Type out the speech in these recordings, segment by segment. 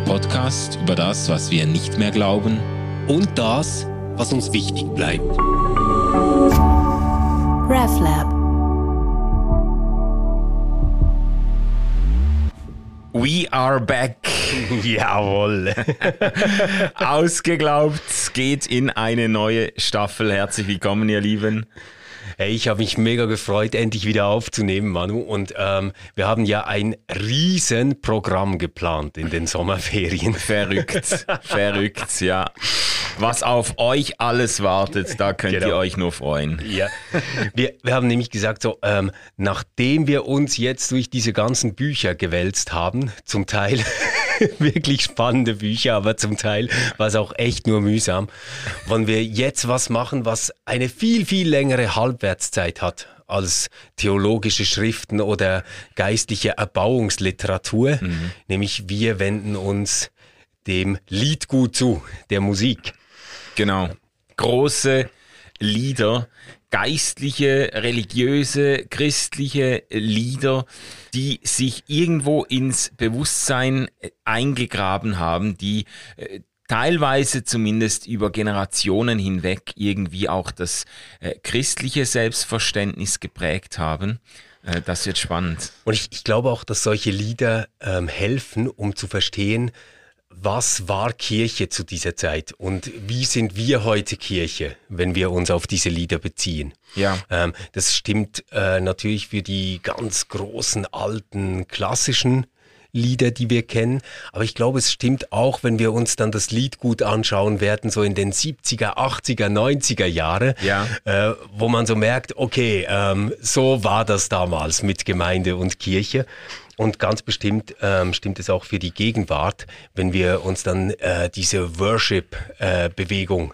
Der Podcast über das, was wir nicht mehr glauben und das, was uns wichtig bleibt. RefLab. We are back. Jawohl. Ausgeglaubt geht in eine neue Staffel. Herzlich willkommen, ihr Lieben. Hey, ich habe mich mega gefreut, endlich wieder aufzunehmen, Manu. Und ähm, wir haben ja ein riesen Programm geplant in den Sommerferien. Verrückt, verrückt, ja. Was auf euch alles wartet, da könnt genau. ihr euch nur freuen. Ja. Wir, wir haben nämlich gesagt, so, ähm, nachdem wir uns jetzt durch diese ganzen Bücher gewälzt haben, zum Teil wirklich spannende Bücher, aber zum Teil war es auch echt nur mühsam. Wollen wir jetzt was machen, was eine viel, viel längere Halbwertszeit hat als theologische Schriften oder geistliche Erbauungsliteratur. Mhm. Nämlich wir wenden uns dem Liedgut zu, der Musik. Genau. Große Lieder, geistliche, religiöse, christliche Lieder, die sich irgendwo ins Bewusstsein äh, eingegraben haben, die äh, teilweise zumindest über Generationen hinweg irgendwie auch das äh, christliche Selbstverständnis geprägt haben. Das wird spannend. Und ich, ich, glaube auch, dass solche Lieder ähm, helfen, um zu verstehen, was war Kirche zu dieser Zeit und wie sind wir heute Kirche, wenn wir uns auf diese Lieder beziehen? Ja. Ähm, das stimmt äh, natürlich für die ganz großen, alten, klassischen Lieder, die wir kennen. Aber ich glaube, es stimmt auch, wenn wir uns dann das Lied gut anschauen werden, so in den 70er, 80er, 90er Jahre, ja. äh, wo man so merkt, okay, ähm, so war das damals mit Gemeinde und Kirche. Und ganz bestimmt ähm, stimmt es auch für die Gegenwart, wenn wir uns dann äh, diese Worship-Bewegung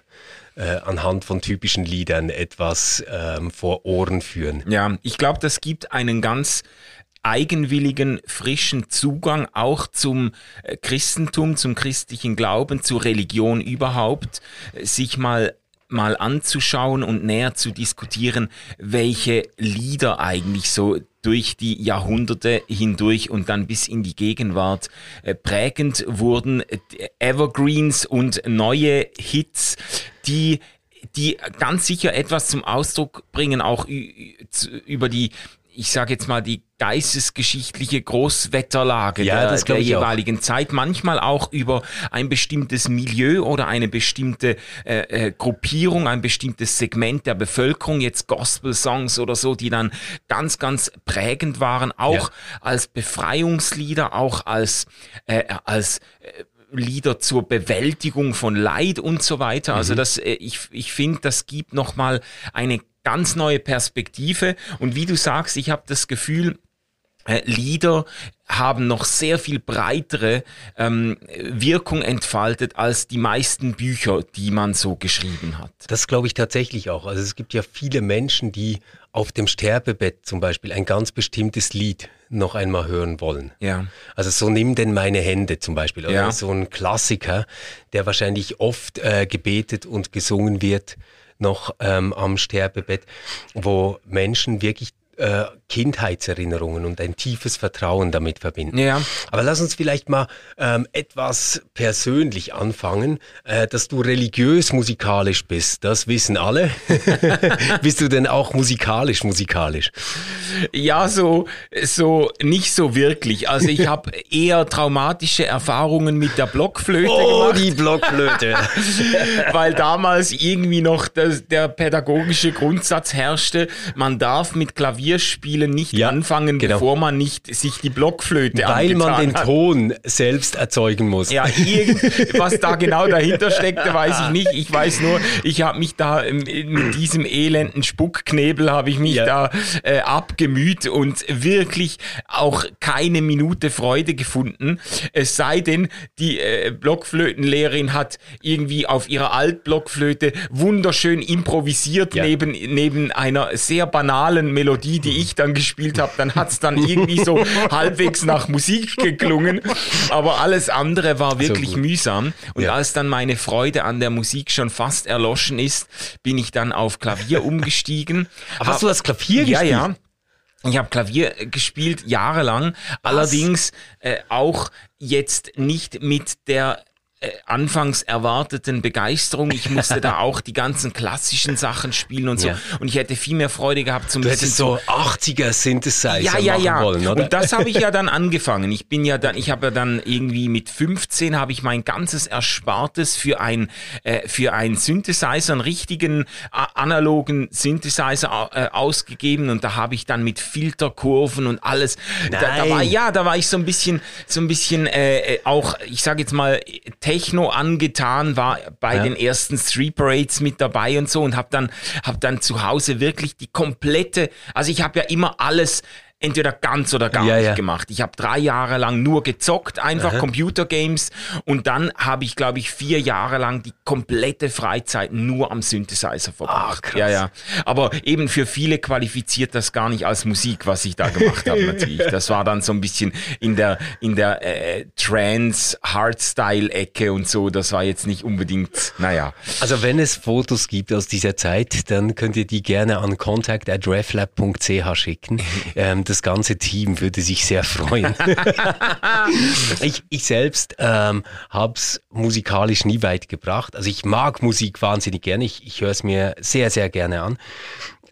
äh, anhand von typischen Liedern etwas ähm, vor Ohren führen. Ja, ich glaube, das gibt einen ganz eigenwilligen, frischen Zugang auch zum äh, Christentum, zum christlichen Glauben, zur Religion überhaupt, sich mal mal anzuschauen und näher zu diskutieren, welche Lieder eigentlich so durch die Jahrhunderte hindurch und dann bis in die Gegenwart äh, prägend wurden. Evergreens und neue Hits, die die ganz sicher etwas zum Ausdruck bringen, auch über die ich sage jetzt mal, die geistesgeschichtliche Großwetterlage ja, der, der jeweiligen auch. Zeit, manchmal auch über ein bestimmtes Milieu oder eine bestimmte äh, äh, Gruppierung, ein bestimmtes Segment der Bevölkerung, jetzt Gospel-Songs oder so, die dann ganz, ganz prägend waren, auch ja. als Befreiungslieder, auch als, äh, als äh, Lieder zur Bewältigung von Leid und so weiter. Also mhm. das, äh, ich, ich finde, das gibt nochmal eine ganz neue Perspektive. Und wie du sagst, ich habe das Gefühl, Lieder haben noch sehr viel breitere ähm, Wirkung entfaltet als die meisten Bücher, die man so geschrieben hat. Das glaube ich tatsächlich auch. Also es gibt ja viele Menschen, die auf dem Sterbebett zum Beispiel ein ganz bestimmtes Lied noch einmal hören wollen. Ja. Also so nimm denn meine Hände zum Beispiel. Oder ja. so ein Klassiker, der wahrscheinlich oft äh, gebetet und gesungen wird noch ähm, am Sterbebett, wo Menschen wirklich äh, Kindheitserinnerungen und ein tiefes Vertrauen damit verbinden. Ja. Aber lass uns vielleicht mal ähm, etwas persönlich anfangen, äh, dass du religiös musikalisch bist. Das wissen alle. bist du denn auch musikalisch musikalisch? Ja, so so nicht so wirklich. Also ich habe eher traumatische Erfahrungen mit der Blockflöte oh, gemacht. die Blockflöte. Weil damals irgendwie noch das, der pädagogische Grundsatz herrschte, man darf mit Klavier spielen Spielen nicht ja, anfangen, genau. bevor man nicht sich die Blockflöte Weil man den hat. Ton selbst erzeugen muss. Ja, irgend, was da genau dahinter steckte, weiß ich nicht. Ich weiß nur, ich habe mich da mit diesem elenden Spuckknebel habe ich mich ja. da äh, abgemüht und wirklich auch keine Minute Freude gefunden. Es sei denn, die äh, Blockflötenlehrerin hat irgendwie auf ihrer Altblockflöte wunderschön improvisiert ja. neben, neben einer sehr banalen Melodie, die ich da dann gespielt habe, dann hat es dann irgendwie so halbwegs nach Musik geklungen. Aber alles andere war wirklich so mühsam. Und ja. als dann meine Freude an der Musik schon fast erloschen ist, bin ich dann auf Klavier umgestiegen. Aber hast du das Klavier ja, gespielt? Ja, ja. Ich habe Klavier gespielt jahrelang, Was? allerdings äh, auch jetzt nicht mit der äh, anfangs erwarteten Begeisterung. Ich musste da auch die ganzen klassischen Sachen spielen und so. Ja. Und ich hätte viel mehr Freude gehabt zum Du hättest so 80er Synthesizer ja, ja, ja. wollen, oder? Und das habe ich ja dann angefangen. Ich bin ja dann, ich habe ja dann irgendwie mit 15 habe ich mein ganzes Erspartes für ein äh, für einen Synthesizer, einen richtigen analogen Synthesizer äh, ausgegeben und da habe ich dann mit Filterkurven und alles. Da, da, war ja, da war ich so ein bisschen so ein bisschen äh, äh auch, ich sage jetzt mal Techno angetan, war bei ja. den ersten Street Parades mit dabei und so und habe dann, hab dann zu Hause wirklich die komplette, also ich habe ja immer alles entweder ganz oder gar ja, nicht ja. gemacht. Ich habe drei Jahre lang nur gezockt, einfach Aha. Computergames und dann habe ich, glaube ich, vier Jahre lang die komplette Freizeit nur am Synthesizer verbracht. Ach, ja, ja. Aber eben für viele qualifiziert das gar nicht als Musik, was ich da gemacht habe natürlich. Das war dann so ein bisschen in der in der äh, Trance Hardstyle Ecke und so. Das war jetzt nicht unbedingt, naja. Also wenn es Fotos gibt aus dieser Zeit, dann könnt ihr die gerne an contact@reflab.ch schicken. ähm, das ganze Team würde sich sehr freuen. ich, ich selbst ähm, habe es musikalisch nie weit gebracht. Also ich mag Musik wahnsinnig gerne. Ich, ich höre es mir sehr, sehr gerne an.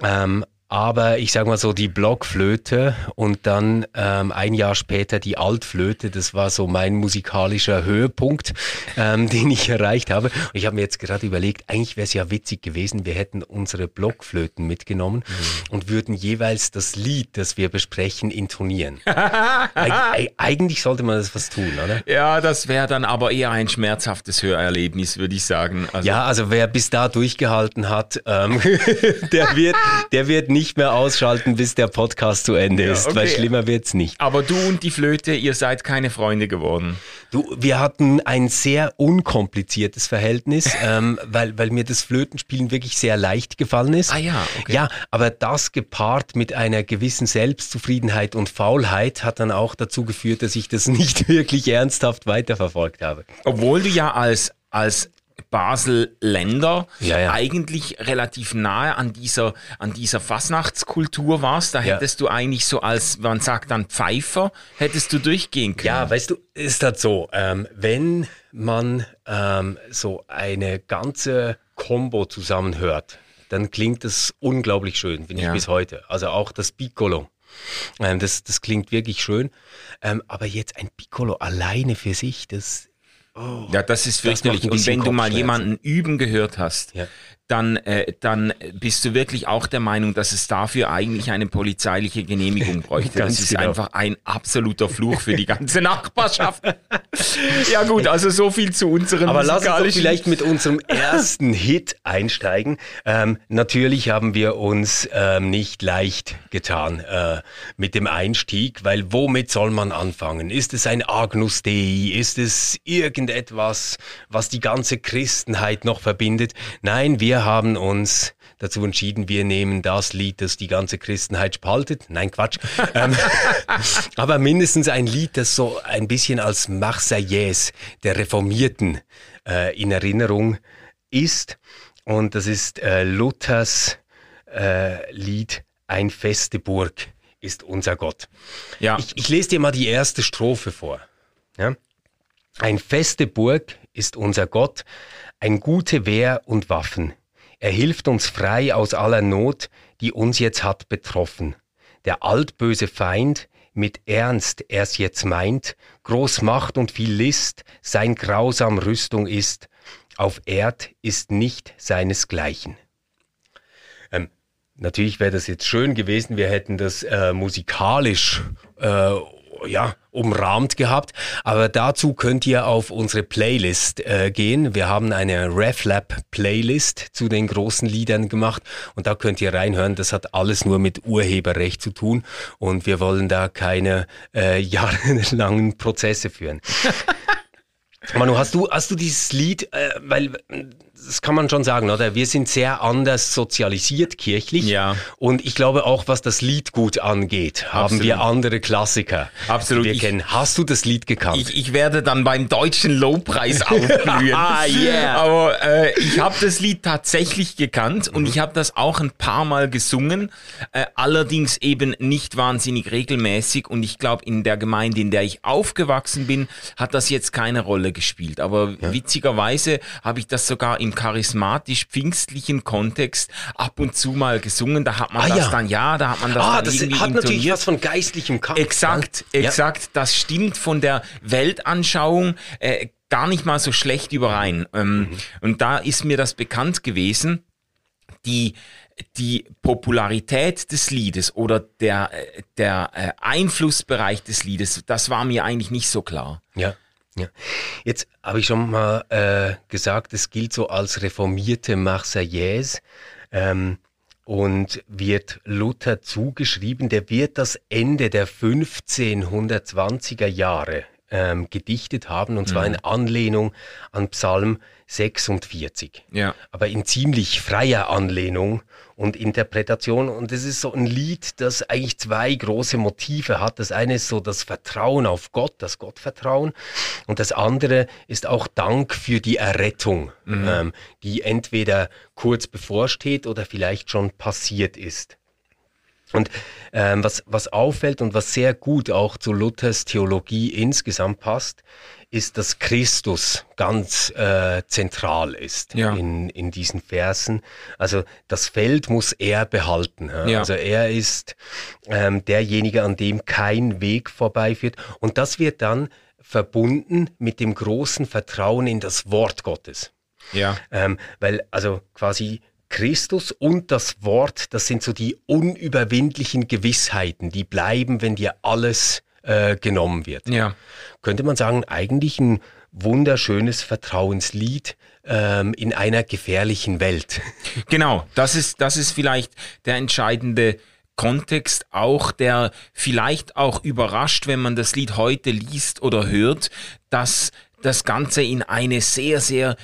Ähm, aber ich sage mal so, die Blockflöte und dann ähm, ein Jahr später die Altflöte, das war so mein musikalischer Höhepunkt, ähm, den ich erreicht habe. Und ich habe mir jetzt gerade überlegt, eigentlich wäre es ja witzig gewesen, wir hätten unsere Blockflöten mitgenommen mhm. und würden jeweils das Lied, das wir besprechen, intonieren. Eig eigentlich sollte man das was tun, oder? Ja, das wäre dann aber eher ein schmerzhaftes Hörerlebnis, würde ich sagen. Also ja, also wer bis da durchgehalten hat, ähm, der, wird, der wird nicht nicht mehr ausschalten, bis der Podcast zu Ende ja, ist, okay. weil schlimmer wird es nicht. Aber du und die Flöte, ihr seid keine Freunde geworden. Du, wir hatten ein sehr unkompliziertes Verhältnis, ähm, weil, weil mir das Flötenspielen wirklich sehr leicht gefallen ist. Ah ja, okay. Ja, aber das gepaart mit einer gewissen Selbstzufriedenheit und Faulheit hat dann auch dazu geführt, dass ich das nicht wirklich ernsthaft weiterverfolgt habe. Obwohl du ja als als Basel-Länder ja, ja. eigentlich relativ nahe an dieser, an dieser Fasnachtskultur warst. Da hättest ja. du eigentlich so als, man sagt dann Pfeifer, hättest du durchgehen können. Ja, weißt du, ist das so, ähm, wenn man ähm, so eine ganze Combo zusammenhört, dann klingt das unglaublich schön, finde ich bis heute. Also auch das Piccolo. Ähm, das, das klingt wirklich schön. Ähm, aber jetzt ein Piccolo alleine für sich, das Oh, ja, das ist fürchterlich. Und wenn du mal jemanden üben gehört hast, ja dann, äh, dann bist du wirklich auch der Meinung, dass es dafür eigentlich eine polizeiliche Genehmigung bräuchte. das ist genau. einfach ein absoluter Fluch für die ganze Nachbarschaft. ja gut, also so viel zu unserem Aber lass uns doch vielleicht mit unserem ersten Hit einsteigen. Ähm, natürlich haben wir uns ähm, nicht leicht getan äh, mit dem Einstieg, weil womit soll man anfangen? Ist es ein Agnus Dei? Ist es irgendetwas, was die ganze Christenheit noch verbindet? Nein, wir wir haben uns dazu entschieden, wir nehmen das Lied, das die ganze Christenheit spaltet. Nein, Quatsch. ähm, aber mindestens ein Lied, das so ein bisschen als Marseillaise der Reformierten äh, in Erinnerung ist. Und das ist äh, Luthers äh, Lied Ein feste Burg ist unser Gott. Ja. Ich, ich lese dir mal die erste Strophe vor. Ja? Ein feste Burg ist unser Gott, ein gute Wehr und Waffen. Er hilft uns frei aus aller Not, die uns jetzt hat betroffen. Der altböse Feind, mit Ernst er's jetzt meint, groß Macht und viel List, sein grausam Rüstung ist, auf Erd ist nicht seinesgleichen. Ähm, natürlich wäre das jetzt schön gewesen, wir hätten das äh, musikalisch äh, ja, umrahmt gehabt. Aber dazu könnt ihr auf unsere Playlist äh, gehen. Wir haben eine RefLab Playlist zu den großen Liedern gemacht und da könnt ihr reinhören. Das hat alles nur mit Urheberrecht zu tun und wir wollen da keine äh, jahrelangen Prozesse führen. Manu, hast du, hast du dieses Lied, äh, weil das kann man schon sagen, oder? Wir sind sehr anders sozialisiert kirchlich. Ja. Und ich glaube auch, was das Liedgut angeht, haben Absolut. wir andere Klassiker. Absolut. Die wir Ich- kennen. Hast du das Lied gekannt? Ich, ich werde dann beim deutschen Lobpreis aufblühen. Ah, yeah. Aber äh, ich habe das Lied tatsächlich gekannt Mhm. und ich habe das auch ein paar Mal gesungen, äh, allerdings eben nicht wahnsinnig regelmäßig. Und ich glaube, in der Gemeinde, in der ich aufgewachsen bin, hat das jetzt keine Rolle gespielt. Aber witzigerweise habe ich das sogar im charismatisch-pfingstlichen Kontext ab und zu mal gesungen. Da hat man Ah, das ja. dann, ja, da hat man das ah, dann das irgendwie hat natürlich intoniert. was von geistlichem Kampf. Exakt, Ja. exakt. Das stimmt von der Weltanschauung äh, gar nicht mal so schlecht überein. Ähm, Und da ist mir das bekannt gewesen, die die Popularität des Liedes oder der, äh, der äh, Einflussbereich des Liedes, das war mir eigentlich nicht so klar. Ja, ja. Jetzt habe ich schon mal äh, gesagt, es gilt so als reformierte Marseillaise ähm, und wird Luther zugeschrieben. Der wird das Ende der 1520er Jahre ähm, gedichtet haben, und zwar in Anlehnung an Psalm 46 Ja. aber in ziemlich freier Anlehnung und Interpretation. Und es ist so ein Lied, das eigentlich zwei große Motive hat. Das eine ist so das Vertrauen auf Gott, das Gottvertrauen. Und das andere ist auch Dank für die Errettung, ähm, die entweder kurz bevorsteht oder vielleicht schon passiert ist. Und ähm, was, was auffällt und was sehr gut auch zu Luthers Theologie insgesamt passt, ist, dass Christus ganz äh, zentral ist Ja. in, in diesen Versen. Also das Feld muss er behalten. Ja? Ja. Also er ist ähm, derjenige, an dem kein Weg vorbeiführt. Und das wird dann verbunden mit dem großen Vertrauen in das Wort Gottes. Ja. Ähm, weil also quasi Christus und das Wort, das sind so die unüberwindlichen Gewissheiten, die bleiben, wenn dir alles äh, genommen wird. Ja. Könnte man sagen, eigentlich ein wunderschönes Vertrauenslied ähm, in einer gefährlichen Welt. Genau, das ist, das ist vielleicht der entscheidende Kontext auch, der vielleicht auch überrascht, wenn man das Lied heute liest oder hört, dass das Ganze in eine sehr, sehr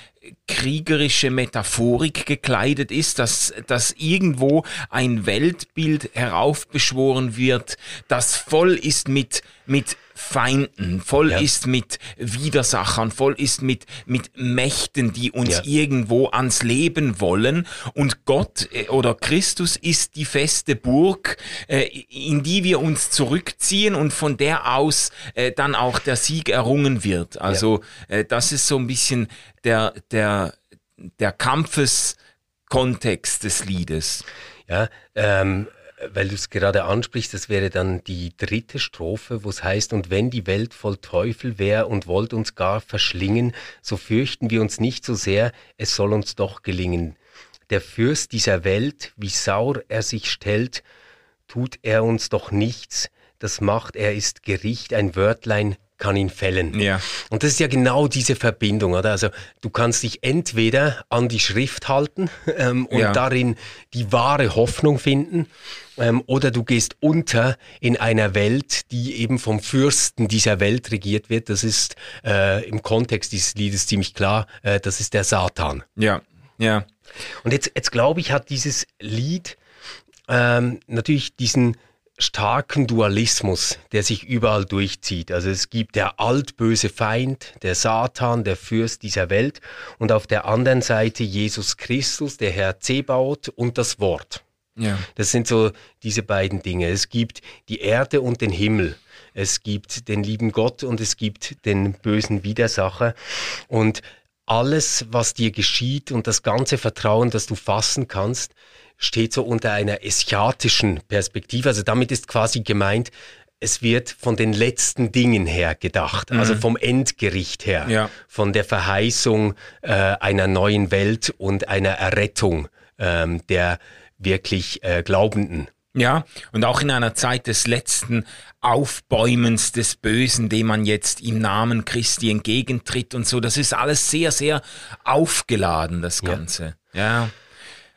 kriegerische Metaphorik gekleidet ist, dass, dass irgendwo ein Weltbild heraufbeschworen wird, das voll ist mit, mit Feinden, voll Ja. ist mit Widersachern, voll ist mit, mit Mächten, die uns Ja. irgendwo ans Leben wollen. Und Gott äh, oder Christus ist die feste Burg, äh, in die wir uns zurückziehen und von der aus äh, dann auch der Sieg errungen wird. Also äh, das ist so ein bisschen der, der, der Kampfeskontext des Liedes. Ja, ähm, weil du es gerade ansprichst, das wäre dann die dritte Strophe, wo es heißt, und wenn die Welt voll Teufel wär und wollt uns gar verschlingen, so fürchten wir uns nicht so sehr, es soll uns doch gelingen. Der Fürst dieser Welt, wie sauer er sich stellt, tut er uns doch nichts, das macht er ist Gericht, ein Wörtlein kann ihn fällen. Ja. Und das ist ja genau diese Verbindung, oder? Also du kannst dich entweder an die Schrift halten ähm, und Ja. darin die wahre Hoffnung finden, ähm, oder du gehst unter in einer Welt, die eben vom Fürsten dieser Welt regiert wird. Das ist äh, im Kontext dieses Liedes ziemlich klar, äh, das ist der Satan. Ja, ja. Und jetzt, jetzt glaube ich, hat dieses Lied ähm, natürlich diesen starken Dualismus, der sich überall durchzieht. Also es gibt der altböse Feind, der Satan, der Fürst dieser Welt und auf der anderen Seite Jesus Christus, der Herr Zebaoth und das Wort. Ja. Das sind so diese beiden Dinge. Es gibt die Erde und den Himmel. Es gibt den lieben Gott und es gibt den bösen Widersacher. Und alles, was dir geschieht und das ganze Vertrauen, das du fassen kannst, steht so unter einer eschatischen Perspektive. Also damit ist quasi gemeint, es wird von den letzten Dingen her gedacht, also vom Endgericht her, Ja. von der Verheißung äh, einer neuen Welt und einer Errettung ähm, der wirklich äh, Glaubenden. Ja, und auch in einer Zeit des letzten Aufbäumens des Bösen, dem man jetzt im Namen Christi entgegentritt und so, das ist alles sehr, sehr aufgeladen, das Ja. Ganze. Ja.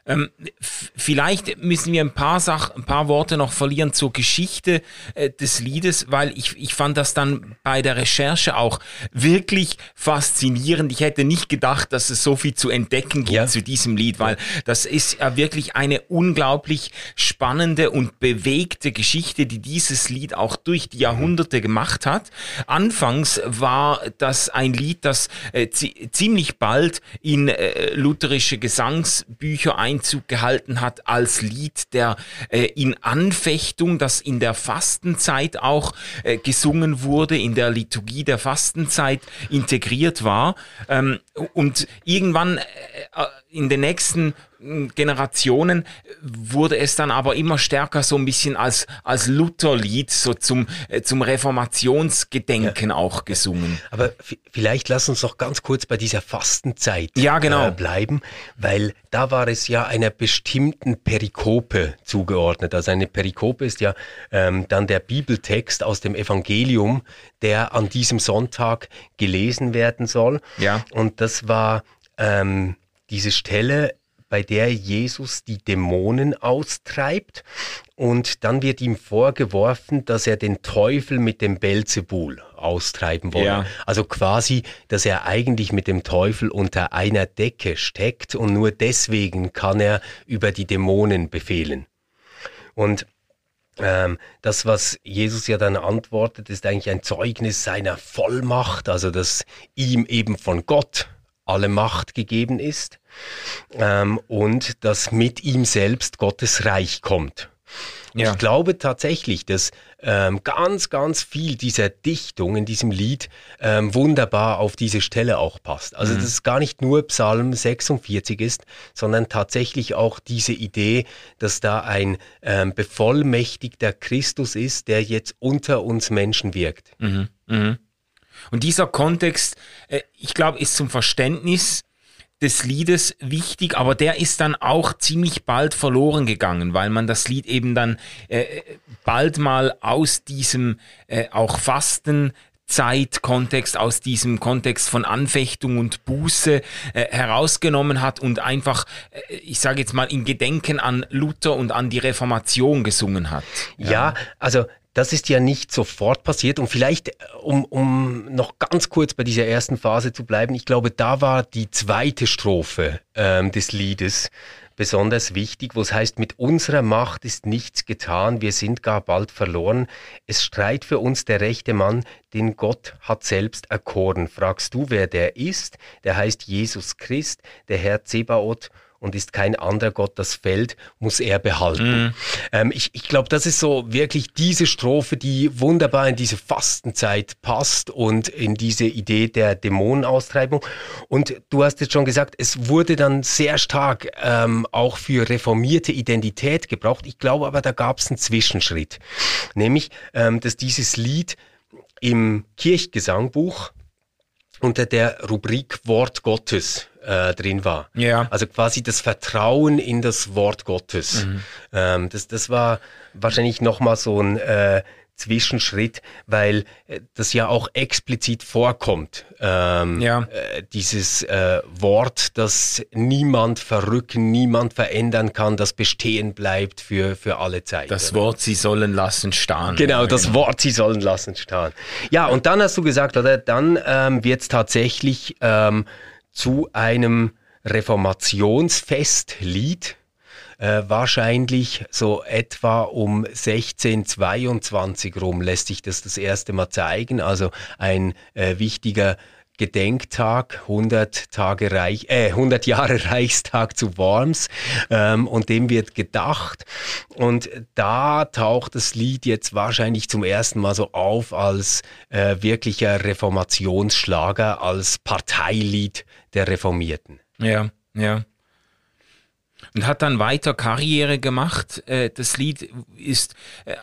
Ähm, vielleicht müssen wir ein paar Sach ein paar Worte noch verlieren zur Geschichte äh, des Liedes, weil ich, ich fand das dann bei der Recherche auch wirklich faszinierend. Ich hätte nicht gedacht, dass es so viel zu entdecken gibt ja. zu diesem Lied, weil das ist ja wirklich eine unglaublich spannende und bewegte Geschichte, die dieses Lied auch durch die Jahrhunderte gemacht hat. Anfangs war das ein Lied, das äh, ziemlich bald in äh, lutherische Gesangsbücher ein Einzug gehalten hat als Lied der äh, in Anfechtung, das in der Fastenzeit auch äh, gesungen wurde, in der Liturgie der Fastenzeit integriert war. Ähm, und irgendwann äh, in den nächsten Generationen wurde es dann aber immer stärker so ein bisschen als, als Lutherlied, so zum, äh, zum Reformationsgedenken ja. auch gesungen. Aber vielleicht lass uns noch ganz kurz bei dieser Fastenzeit ja, genau. äh, bleiben, weil da war es ja einer bestimmten Perikope zugeordnet. Also eine Perikope ist ja ähm, dann der Bibeltext aus dem Evangelium, der an diesem Sonntag gelesen werden soll. Ja. Und das war ähm, diese Stelle bei der Jesus die Dämonen austreibt und dann wird ihm vorgeworfen, dass er den Teufel mit dem Belzebul austreiben wolle. Ja. Also quasi, dass er eigentlich mit dem Teufel unter einer Decke steckt und nur deswegen kann er über die Dämonen befehlen. Und ähm, das, was Jesus ja dann antwortet, ist eigentlich ein Zeugnis seiner Vollmacht, also dass ihm eben von Gott alle Macht gegeben ist ähm, und dass mit ihm selbst Gottes Reich kommt. Ja. Ich glaube tatsächlich, dass ähm, ganz, ganz viel dieser Dichtung in diesem Lied ähm, wunderbar auf diese Stelle auch passt. Also, mhm. dass es gar nicht nur Psalm 46 ist, sondern tatsächlich auch diese Idee, dass da ein ähm, bevollmächtigter Christus ist, der jetzt unter uns Menschen wirkt. Mhm. Mhm. Und dieser Kontext, äh, ich glaube, ist zum Verständnis des Liedes wichtig, aber der ist dann auch ziemlich bald verloren gegangen, weil man das Lied eben dann äh, bald mal aus diesem äh, auch Fasten Zeitkontext, aus diesem Kontext von Anfechtung und Buße äh, herausgenommen hat und einfach, äh, ich sage jetzt mal, in Gedenken an Luther und an die Reformation gesungen hat. Ja, ja also das ist ja nicht sofort passiert. Und vielleicht, äh, um, um noch ganz kurz bei dieser ersten Phase zu bleiben, ich glaube, da war die zweite Strophe ähm, des Liedes besonders wichtig, wo es heißt, mit unserer Macht ist nichts getan, wir sind gar bald verloren. Es streit für uns der rechte Mann, den Gott hat selbst erkoren. Fragst du, wer der ist? Der heißt Jesus Christ, der Herr Zebaoth und ist kein anderer Gott das Feld, muss er behalten. Mhm. Ähm, ich ich glaube, das ist so wirklich diese Strophe, die wunderbar in diese Fastenzeit passt und in diese Idee der Dämonenaustreibung. Und du hast jetzt schon gesagt, es wurde dann sehr stark ähm, auch für reformierte Identität gebraucht. Ich glaube aber, da gab es einen Zwischenschritt, nämlich, ähm, dass dieses Lied im Kirchgesangbuch unter der Rubrik Wort Gottes äh, drin war. Ja. Also quasi das Vertrauen in das Wort Gottes. Mhm. Ähm, das, das war wahrscheinlich nochmal so ein äh, Zwischenschritt, weil äh, das ja auch explizit vorkommt. Ähm, ja. Äh, dieses äh, Wort, das niemand verrücken, niemand verändern kann, das bestehen bleibt für, für alle Zeit. Das Wort, sie sollen lassen starren. Genau, das genau. Wort, sie sollen lassen starren. Ja, und dann hast du gesagt, oder dann ähm, wird es tatsächlich ähm, zu einem Reformationsfestlied äh, wahrscheinlich so etwa um 1622 rum lässt sich das das erste Mal zeigen. Also ein äh, wichtiger Gedenktag, 100 Tage Reich, äh, 100 Jahre Reichstag zu Worms ähm, und dem wird gedacht und da taucht das Lied jetzt wahrscheinlich zum ersten Mal so auf als äh, wirklicher Reformationsschlager, als Parteilied der Reformierten. Ja, ja und hat dann weiter Karriere gemacht. Äh, das Lied ist äh,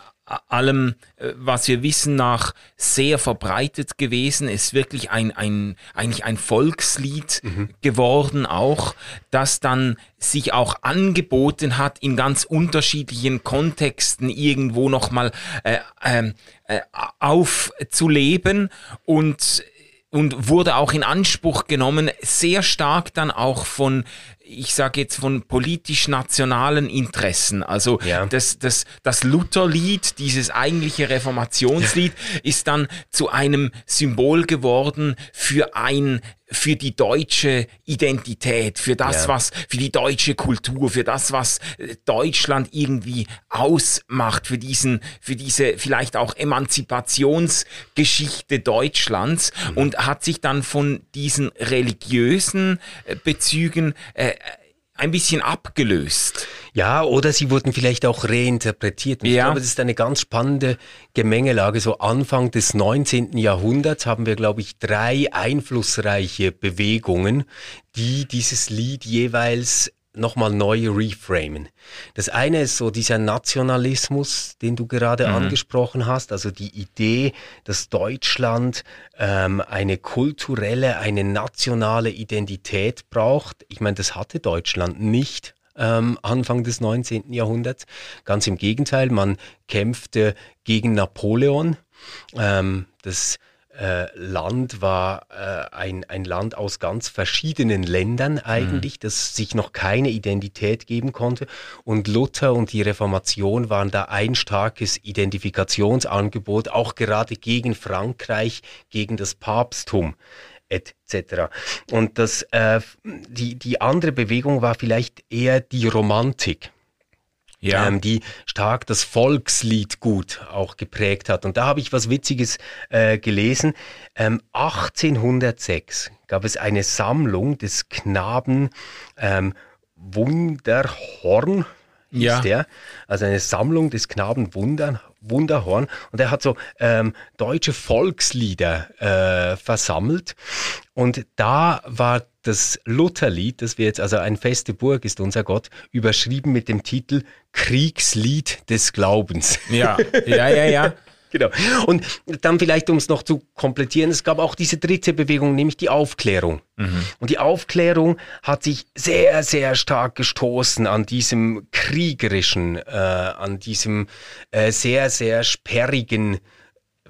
allem, äh, was wir wissen nach, sehr verbreitet gewesen, ist wirklich ein, ein eigentlich ein Volkslied mhm. geworden auch, das dann sich auch angeboten hat, in ganz unterschiedlichen Kontexten irgendwo nochmal äh, ähm, äh, aufzuleben und und wurde auch in Anspruch genommen, sehr stark dann auch von ich sage jetzt von politisch-nationalen Interessen. Also Ja. das, das, das Lutherlied, dieses eigentliche Reformationslied, ist dann zu einem Symbol geworden für ein für die deutsche Identität, für das, Ja. was, für die deutsche Kultur, für das, was äh, Deutschland irgendwie ausmacht, für diesen, für diese vielleicht auch Emanzipationsgeschichte Deutschlands Mhm. und hat sich dann von diesen religiösen äh, Bezügen äh, ein bisschen abgelöst. Ja, oder sie wurden vielleicht auch reinterpretiert. Und Ich Ja. glaube, das ist eine ganz spannende Gemengelage. So Anfang des 19. Jahrhunderts haben wir, glaube ich, drei einflussreiche Bewegungen, die dieses Lied jeweils nochmal neu reframen. Das eine ist so dieser Nationalismus, den du gerade angesprochen hast, also die Idee, dass Deutschland ähm, eine kulturelle, eine nationale Identität braucht. Ich meine, das hatte Deutschland nicht ähm, Anfang des 19. Jahrhunderts. Ganz im Gegenteil, man kämpfte gegen Napoleon. Ähm, das äh, Land war äh, ein, ein Land aus ganz verschiedenen Ländern eigentlich, das sich noch keine Identität geben konnte. Und Luther und die Reformation waren da ein starkes Identifikationsangebot, auch gerade gegen Frankreich, gegen das Papsttum etc. Und das, äh, die, die andere Bewegung war vielleicht eher die Romantik ähm, die stark das Volkslied gut auch geprägt hat. Und da habe ich was Witziges äh, gelesen. Ähm, 1806 gab es eine Sammlung des Knaben ähm, Wunderhorn, hieß Ja. der. Also eine Sammlung des Knaben Wunder, Wunderhorn. Und er hat so ähm, deutsche Volkslieder äh, versammelt. Und da war das Lutherlied, das wir jetzt, also ein feste Burg ist unser Gott, überschrieben mit dem Titel Kriegslied des Glaubens. Ja, ja, ja, ja. Genau. Und dann vielleicht, um es noch zu komplettieren, es gab auch diese dritte Bewegung, nämlich die Aufklärung. Und die Aufklärung hat sich sehr, sehr stark gestoßen an diesem kriegerischen, äh, an diesem äh, sehr, sehr sperrigen,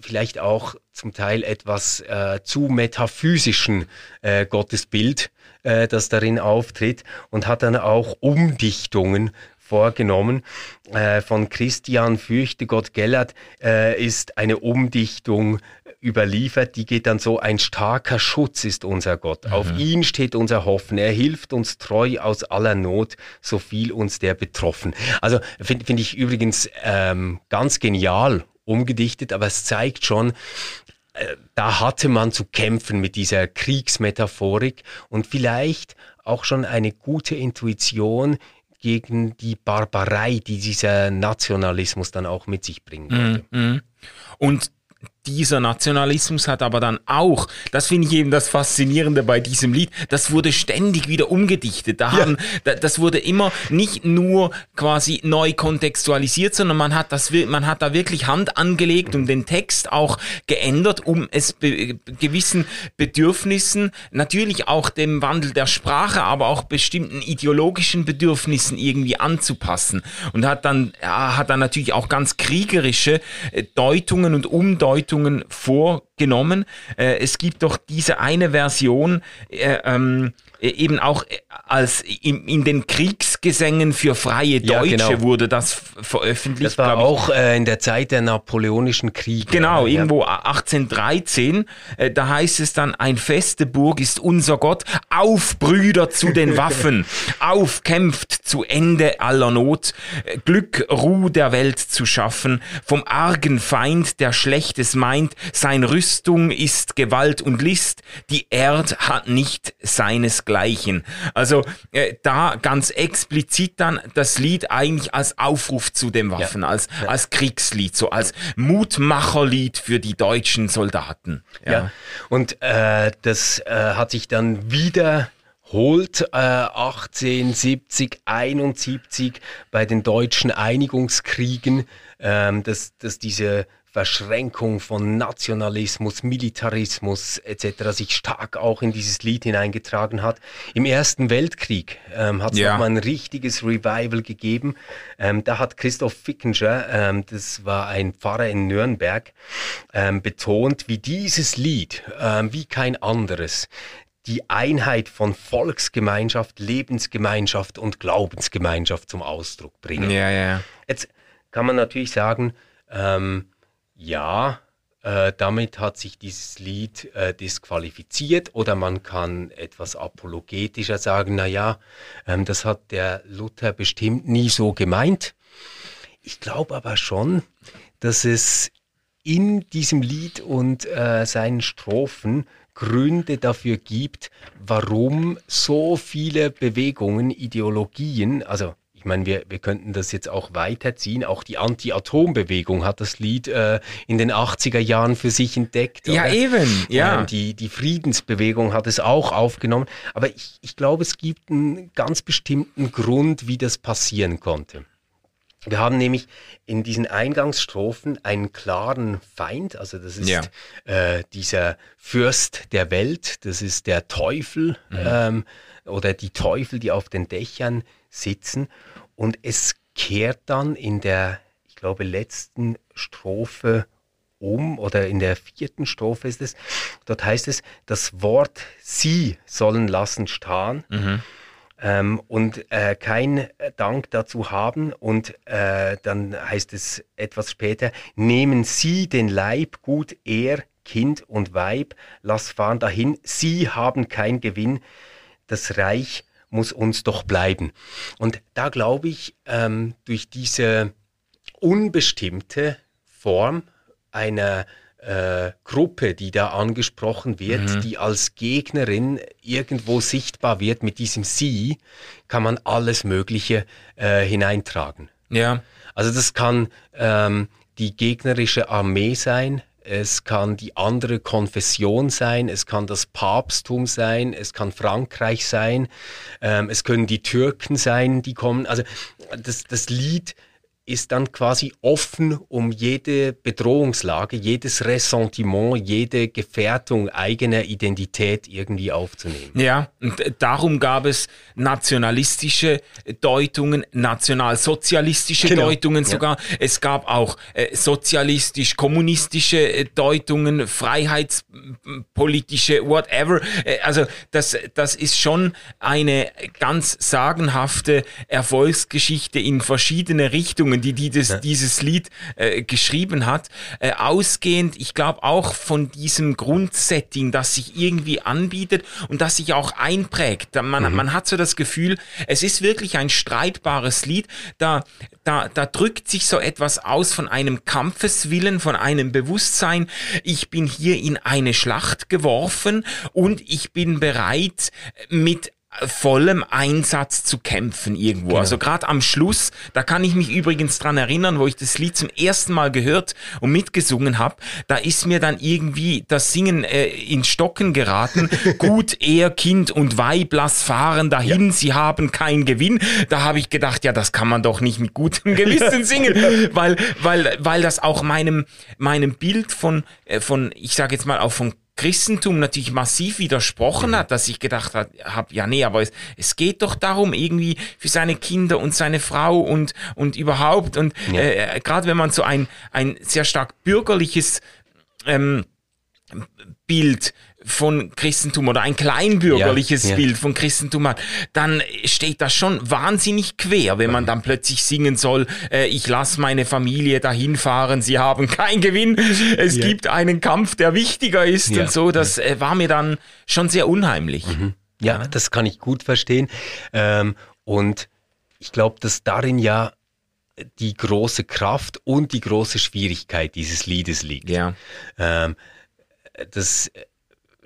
vielleicht auch zum Teil etwas äh, zu metaphysischen äh, Gottesbild, äh, das darin auftritt und hat dann auch Umdichtungen vorgenommen. Äh, von Christian Fürchte Gott Gellert äh, ist eine Umdichtung überliefert, die geht dann so, ein starker Schutz ist unser Gott. Auf ihn steht unser Hoffen. Er hilft uns treu aus aller Not, so viel uns der betroffen. Also finde find ich übrigens ähm, ganz genial umgedichtet, aber es zeigt schon, äh, da hatte man zu kämpfen mit dieser Kriegsmetaphorik und vielleicht auch schon eine gute Intuition gegen die Barbarei, die dieser Nationalismus dann auch mit sich bringen würde. Mhm. Und dieser Nationalismus hat aber dann auch, das finde ich eben das Faszinierende bei diesem Lied, das wurde ständig wieder umgedichtet. Da haben, da, das wurde immer nicht nur quasi neu kontextualisiert, sondern man hat das, man hat da wirklich Hand angelegt und den Text auch geändert, um es be gewissen Bedürfnissen, natürlich auch dem Wandel der Sprache, aber auch bestimmten ideologischen Bedürfnissen irgendwie anzupassen. Und hat dann, ja, hat dann natürlich auch ganz kriegerische äh, Deutungen und Umdeutungen Zeitungen vor vorgenommen. Äh, es gibt doch diese eine Version, äh, ähm, äh, eben auch äh, als in, in den Kriegsgesängen für freie Ja, Deutsche genau. wurde das veröffentlicht. Das war auch äh, in der Zeit der napoleonischen Kriege. Genau, Ja. irgendwo 1813, äh, da heißt es dann, ein feste Burg ist unser Gott, auf Brüder zu den Waffen, auf kämpft zu Ende aller Not, Glück, Ruh der Welt zu schaffen, vom argen Feind, der Schlechtes meint, sein Rüstung ist Gewalt und List, die Erd hat nicht seinesgleichen. Also äh, da ganz explizit dann das Lied eigentlich als Aufruf zu den Waffen, als, als Kriegslied, so als Mutmacherlied für die deutschen Soldaten. Ja. Und äh, das äh, hat sich dann wieder holt äh, 1870, 71 bei den deutschen Einigungskriegen, ähm, dass, dass diese Verschränkung von Nationalismus, Militarismus etc. sich stark auch in dieses Lied hineingetragen hat. Im Ersten Weltkrieg ähm, hat es Ja. nochmal ein richtiges Revival gegeben. Ähm, da hat Christoph Fickinger, ähm, das war ein Pfarrer in Nürnberg, ähm, betont, wie dieses Lied, ähm, wie kein anderes, die Einheit von Volksgemeinschaft, Lebensgemeinschaft und Glaubensgemeinschaft zum Ausdruck bringen. Ja, ja. Jetzt kann man natürlich sagen, ähm, ja, äh, damit hat sich dieses Lied äh, disqualifiziert oder man kann etwas apologetischer sagen, naja, ähm, das hat der Luther bestimmt nie so gemeint. Ich glaube aber schon, dass es in diesem Lied und äh, seinen Strophen Gründe dafür gibt, warum so viele Bewegungen, Ideologien, also ich meine, wir, wir könnten das jetzt auch weiterziehen. Auch die Anti-Atom-Bewegung hat das Lied äh, in den 80er Jahren für sich entdeckt. Ja, oder? eben. Ja. Ähm, die, die Friedensbewegung hat es auch aufgenommen. Aber ich, ich glaube, es gibt einen ganz bestimmten Grund, wie das passieren konnte. Wir haben nämlich in diesen Eingangsstrophen einen klaren Feind, also das ist ja. äh, dieser Fürst der Welt, das ist der Teufel mhm. ähm, oder die Teufel, die auf den Dächern sitzen. Und es kehrt dann in der, ich glaube, letzten Strophe um oder in der vierten Strophe ist es. Dort heißt es, das Wort Sie sollen lassen stehen. Mhm ähm, und äh, kein Dank dazu haben. Und äh, dann heißt es etwas später, nehmen Sie den Leib gut, er, Kind und Weib, lass fahren dahin, Sie haben kein Gewinn, das Reich muss uns doch bleiben. Und da glaube ich, ähm, durch diese unbestimmte Form einer äh, Gruppe, die da angesprochen wird, mhm. die als Gegnerin irgendwo sichtbar wird mit diesem Sie, kann man alles Mögliche äh, hineintragen. Ja. Also das kann ähm, die gegnerische Armee sein, es kann die andere Konfession sein, es kann das Papsttum sein, es kann Frankreich sein, ähm, es können die Türken sein, die kommen. Also das, das Lied ist dann quasi offen, um jede Bedrohungslage, jedes Ressentiment, jede Gefährdung eigener Identität irgendwie aufzunehmen. Ja, und darum gab es nationalistische Deutungen, nationalsozialistische genau. Deutungen sogar. Ja. Es gab auch äh, sozialistisch-kommunistische äh, Deutungen, freiheitspolitische, whatever. Äh, also das, das ist schon eine ganz sagenhafte Erfolgsgeschichte in verschiedene Richtungen die, die das, ja. dieses Lied äh, geschrieben hat, äh, ausgehend, ich glaube auch von diesem Grundsetting, das sich irgendwie anbietet und das sich auch einprägt. Man, mhm. man hat so das Gefühl, es ist wirklich ein streitbares Lied, da, da, da drückt sich so etwas aus von einem Kampfeswillen, von einem Bewusstsein, ich bin hier in eine Schlacht geworfen und ich bin bereit, mit vollem Einsatz zu kämpfen irgendwo. Genau. Also gerade am Schluss, da kann ich mich übrigens dran erinnern, wo ich das Lied zum ersten Mal gehört und mitgesungen habe, da ist mir dann irgendwie das Singen äh, in Stocken geraten. Gut, er, Kind und Weib, lass fahren dahin, ja. sie haben keinen Gewinn. Da habe ich gedacht, ja, das kann man doch nicht mit gutem Gewissen singen, weil, weil, weil das auch meinem, meinem Bild von, äh, von ich sage jetzt mal auch von Christentum natürlich massiv widersprochen hat, dass ich gedacht habe, ja nee, aber es, es geht doch darum, irgendwie für seine Kinder und seine Frau und, und überhaupt. Und ja. äh, gerade wenn man so ein, ein sehr stark bürgerliches ähm, Bild von Christentum oder ein kleinbürgerliches ja, ja. Bild von Christentum hat, dann steht das schon wahnsinnig quer, wenn man dann plötzlich singen soll, äh, ich lasse meine Familie dahin fahren, sie haben keinen Gewinn, es ja. gibt einen Kampf, der wichtiger ist und so, das äh, war mir dann schon sehr unheimlich. Mhm. Ja, das kann ich gut verstehen ähm, und ich glaube, dass darin ja die große Kraft und die große Schwierigkeit dieses Liedes liegt. Ja. Ähm, das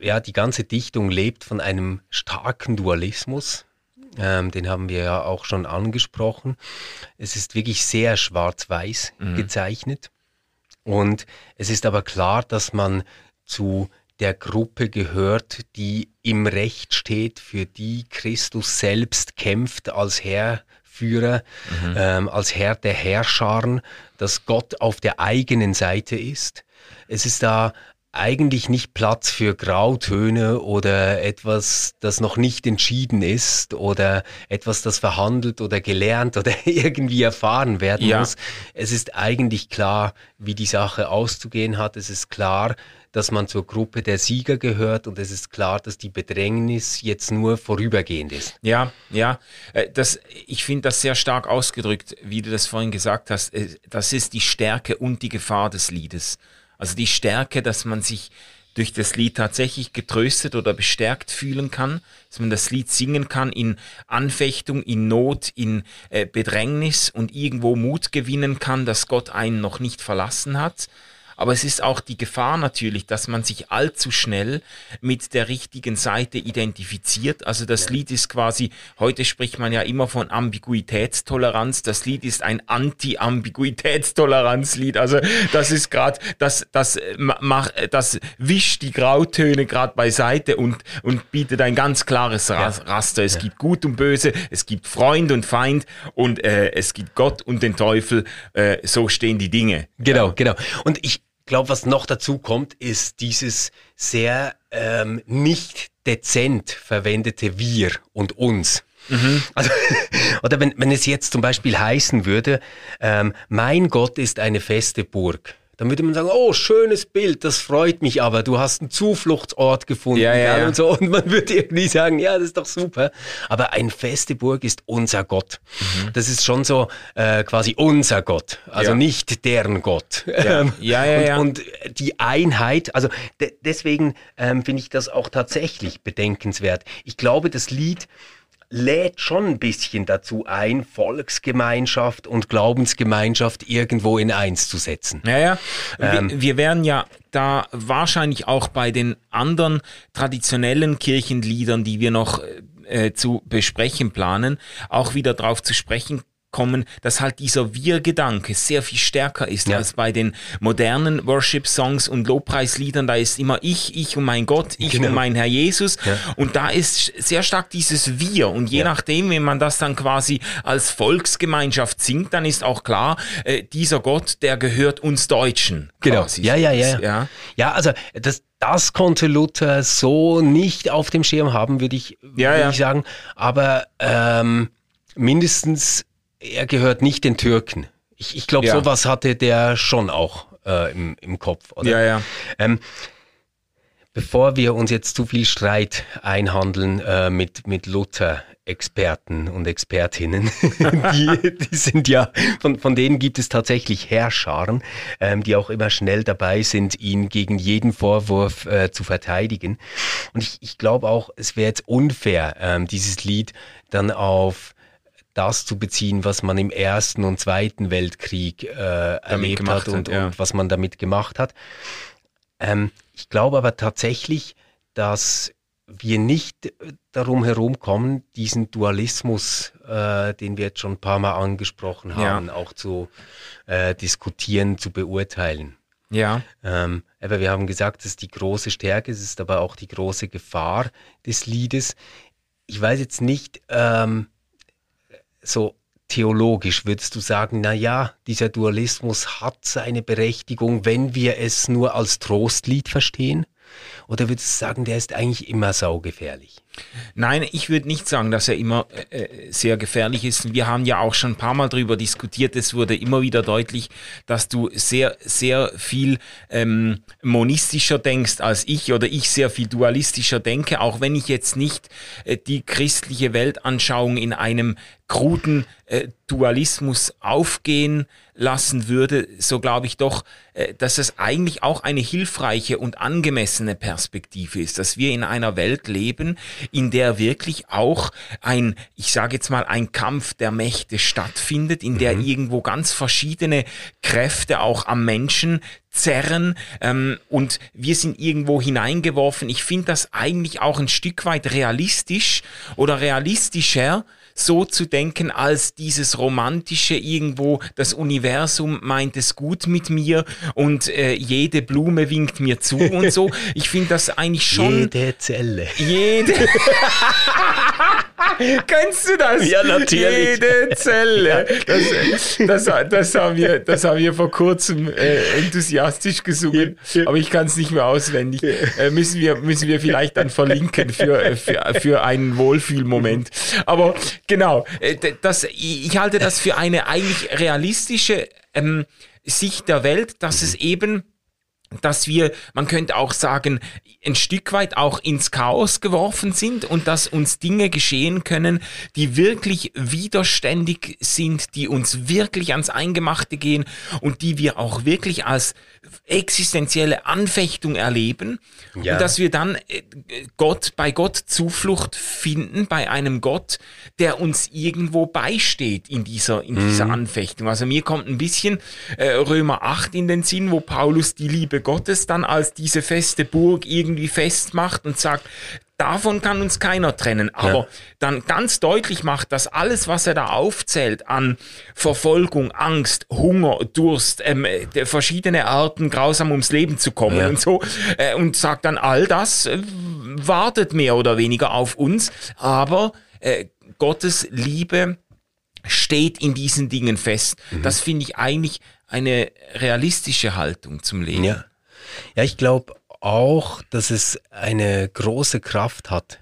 ja, die ganze Dichtung lebt von einem starken Dualismus. Ähm, den haben wir ja auch schon angesprochen. Es ist wirklich sehr schwarz-weiß mhm. gezeichnet. Und es ist aber klar, dass man zu der Gruppe gehört, die im Recht steht, für die Christus selbst kämpft als Herrführer, mhm. ähm, als Herr der Herrscharen, dass Gott auf der eigenen Seite ist. Es ist da eigentlich nicht Platz für Grautöne oder etwas, das noch nicht entschieden ist oder etwas, das verhandelt oder gelernt oder irgendwie erfahren werden ja. muss. Es ist eigentlich klar, wie die Sache auszugehen hat. Es ist klar, dass man zur Gruppe der Sieger gehört und es ist klar, dass die Bedrängnis jetzt nur vorübergehend ist. Ja, ja. Äh, das, ich finde das sehr stark ausgedrückt, wie du das vorhin gesagt hast. Äh, das ist die Stärke und die Gefahr des Liedes. Also die Stärke, dass man sich durch das Lied tatsächlich getröstet oder bestärkt fühlen kann, dass man das Lied singen kann in Anfechtung, in Not, in äh, Bedrängnis und irgendwo Mut gewinnen kann, dass Gott einen noch nicht verlassen hat aber es ist auch die Gefahr natürlich, dass man sich allzu schnell mit der richtigen Seite identifiziert. Also das Lied ist quasi, heute spricht man ja immer von Ambiguitätstoleranz. Das Lied ist ein Anti-Ambiguitätstoleranzlied. Also das ist gerade, das, das, mach, das wischt die Grautöne gerade beiseite und, und bietet ein ganz klares Raster. Es ja. gibt Gut und Böse, es gibt Freund und Feind und äh, es gibt Gott und den Teufel. Äh, so stehen die Dinge. Genau, genau. Und ich, glaube, was noch dazu kommt, ist dieses sehr ähm, nicht dezent verwendete Wir und uns. Mhm. Also, oder wenn, wenn es jetzt zum Beispiel heißen würde, ähm, mein Gott ist eine feste Burg dann würde man sagen, oh, schönes Bild, das freut mich aber, du hast einen Zufluchtsort gefunden ja, ja, ja. und so. Und man würde irgendwie sagen, ja, das ist doch super. Aber ein feste Burg ist unser Gott. Mhm. Das ist schon so äh, quasi unser Gott, also nicht deren Gott. Ja, ähm, ja, ja, und, und, die Einheit, also de deswegen ähm, finde ich das auch tatsächlich bedenkenswert. Ich glaube, das Lied lädt schon ein bisschen dazu ein, Volksgemeinschaft und Glaubensgemeinschaft irgendwo in eins zu setzen. Ja, ja. Ähm, wir, wir werden ja da wahrscheinlich auch bei den anderen traditionellen Kirchenliedern, die wir noch äh, zu besprechen planen, auch wieder drauf zu sprechen kommen, dass halt dieser Wir-Gedanke sehr viel stärker ist ja. als bei den modernen Worship-Songs und Lobpreisliedern. Da ist immer ich, ich und mein Gott, ich genau. und mein Herr Jesus. Ja. Und da ist sehr stark dieses Wir. Und je ja. nachdem, wenn man das dann quasi als Volksgemeinschaft singt, dann ist auch klar, äh, dieser Gott, der gehört uns Deutschen. Genau. Ja, ja, ja, ja. Ja, also das, das konnte Luther so nicht auf dem Schirm haben, würde ich, würd ich sagen. Aber ähm, mindestens er gehört nicht den Türken. Ich, ich glaube, ja. sowas hatte der schon auch äh, im, im Kopf. Oder? Ja, ja. Ähm, bevor wir uns jetzt zu viel Streit einhandeln äh, mit, mit Luther, Experten und Expertinnen, die, die sind ja, von, von denen gibt es tatsächlich Herrscharen, ähm, die auch immer schnell dabei sind, ihn gegen jeden Vorwurf äh, zu verteidigen. Und ich, ich glaube auch, es wäre jetzt unfair, ähm, dieses Lied dann auf das zu beziehen, was man im Ersten und Zweiten Weltkrieg äh, erlebt hat und, hat, ja. und, was man damit gemacht hat. Ähm, ich glaube aber tatsächlich, dass wir nicht darum herumkommen, diesen Dualismus, äh, den wir jetzt schon ein paar Mal angesprochen haben, ja. auch zu äh, diskutieren, zu beurteilen. Ja. Ähm, aber wir haben gesagt, es ist die große Stärke, es ist aber auch die große Gefahr des Liedes. Ich weiß jetzt nicht, ähm, so theologisch würdest du sagen, na ja, dieser Dualismus hat seine Berechtigung, wenn wir es nur als Trostlied verstehen? Oder würdest du sagen, der ist eigentlich immer saugefährlich? Nein, ich würde nicht sagen, dass er immer äh, äh, sehr gefährlich ist. Wir haben ja auch schon ein paar Mal darüber diskutiert. Es wurde immer wieder deutlich, dass du sehr, sehr viel ähm, monistischer denkst als ich oder ich sehr viel dualistischer denke, auch wenn ich jetzt nicht äh, die christliche Weltanschauung in einem kruden äh, Dualismus aufgehen lassen würde, so glaube ich doch, äh, dass es eigentlich auch eine hilfreiche und angemessene Perspektive ist, dass wir in einer Welt leben, in der wirklich auch ein, ich sage jetzt mal, ein Kampf der Mächte stattfindet, in der mhm. irgendwo ganz verschiedene Kräfte auch am Menschen zerren ähm, und wir sind irgendwo hineingeworfen. Ich finde das eigentlich auch ein Stück weit realistisch oder realistischer, so zu denken als dieses romantische irgendwo, das Universum meint es gut mit mir und äh, jede Blume winkt mir zu und so. Ich finde das eigentlich schon. Jede Zelle. Jede. Kennst du das? Ja, natürlich. Jede Zelle. Das, das, das, haben, wir, das haben wir vor kurzem äh, enthusiastisch gesungen, aber ich kann es nicht mehr auswendig. Äh, müssen, wir, müssen wir vielleicht dann verlinken für, äh, für, für einen Wohlfühlmoment. Aber genau, äh, das, ich halte das für eine eigentlich realistische ähm, Sicht der Welt, dass es eben dass wir, man könnte auch sagen, ein Stück weit auch ins Chaos geworfen sind und dass uns Dinge geschehen können, die wirklich widerständig sind, die uns wirklich ans Eingemachte gehen und die wir auch wirklich als existenzielle Anfechtung erleben ja. und dass wir dann äh, Gott bei Gott Zuflucht finden bei einem Gott, der uns irgendwo beisteht in dieser in mhm. dieser Anfechtung. Also mir kommt ein bisschen äh, Römer 8 in den Sinn, wo Paulus die Liebe Gottes dann als diese feste Burg irgendwie festmacht und sagt, Davon kann uns keiner trennen. Aber ja. dann ganz deutlich macht, dass alles, was er da aufzählt an Verfolgung, Angst, Hunger, Durst, ähm, verschiedene Arten, grausam ums Leben zu kommen ja. und so, äh, und sagt dann, all das äh, wartet mehr oder weniger auf uns. Aber äh, Gottes Liebe steht in diesen Dingen fest. Mhm. Das finde ich eigentlich eine realistische Haltung zum Leben. Ja, ja ich glaube, auch, dass es eine große Kraft hat,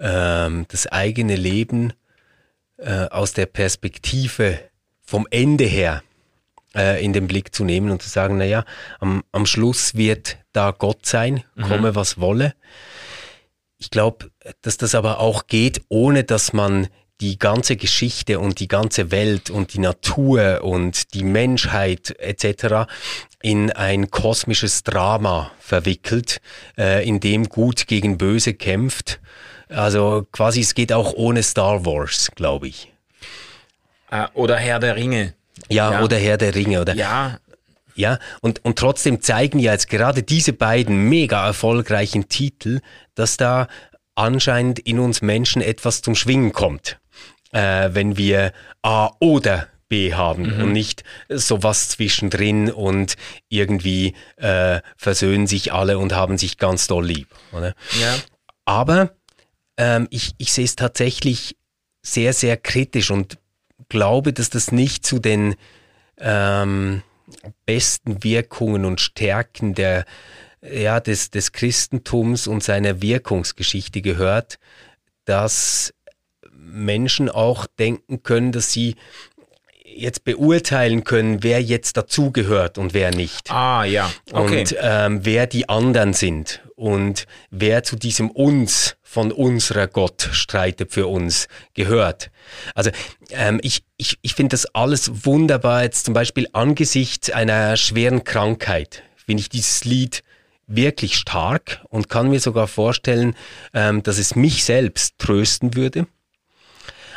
ähm, das eigene Leben äh, aus der Perspektive vom Ende her äh, in den Blick zu nehmen und zu sagen, naja, am, am Schluss wird da Gott sein, mhm. komme mhm. was wolle. Ich glaube, dass das aber auch geht, ohne dass man die ganze Geschichte und die ganze Welt und die Natur und die Menschheit etc. in ein kosmisches Drama verwickelt, äh, in dem Gut gegen Böse kämpft. Also quasi es geht auch ohne Star Wars, glaube ich. Äh, oder Herr der Ringe. Ja, ja, oder Herr der Ringe. Oder ja, ja, und, und trotzdem zeigen ja jetzt gerade diese beiden mega erfolgreichen Titel, dass da anscheinend in uns Menschen etwas zum Schwingen kommt äh, wenn wir A oder B haben mhm. und nicht sowas zwischendrin und irgendwie äh, versöhnen sich alle und haben sich ganz doll lieb. Oder? Ja. Aber ähm, ich, ich sehe es tatsächlich sehr, sehr kritisch und glaube, dass das nicht zu den ähm, besten Wirkungen und Stärken der, ja, des, des Christentums und seiner Wirkungsgeschichte gehört, dass Menschen auch denken können, dass sie jetzt beurteilen können, wer jetzt dazugehört und wer nicht. Ah, ja. Okay. Und ähm, wer die anderen sind und wer zu diesem uns von unserer Gott streitet für uns gehört. Also ähm, ich, ich, ich finde das alles wunderbar. Jetzt zum Beispiel angesichts einer schweren Krankheit finde ich dieses Lied wirklich stark und kann mir sogar vorstellen, ähm, dass es mich selbst trösten würde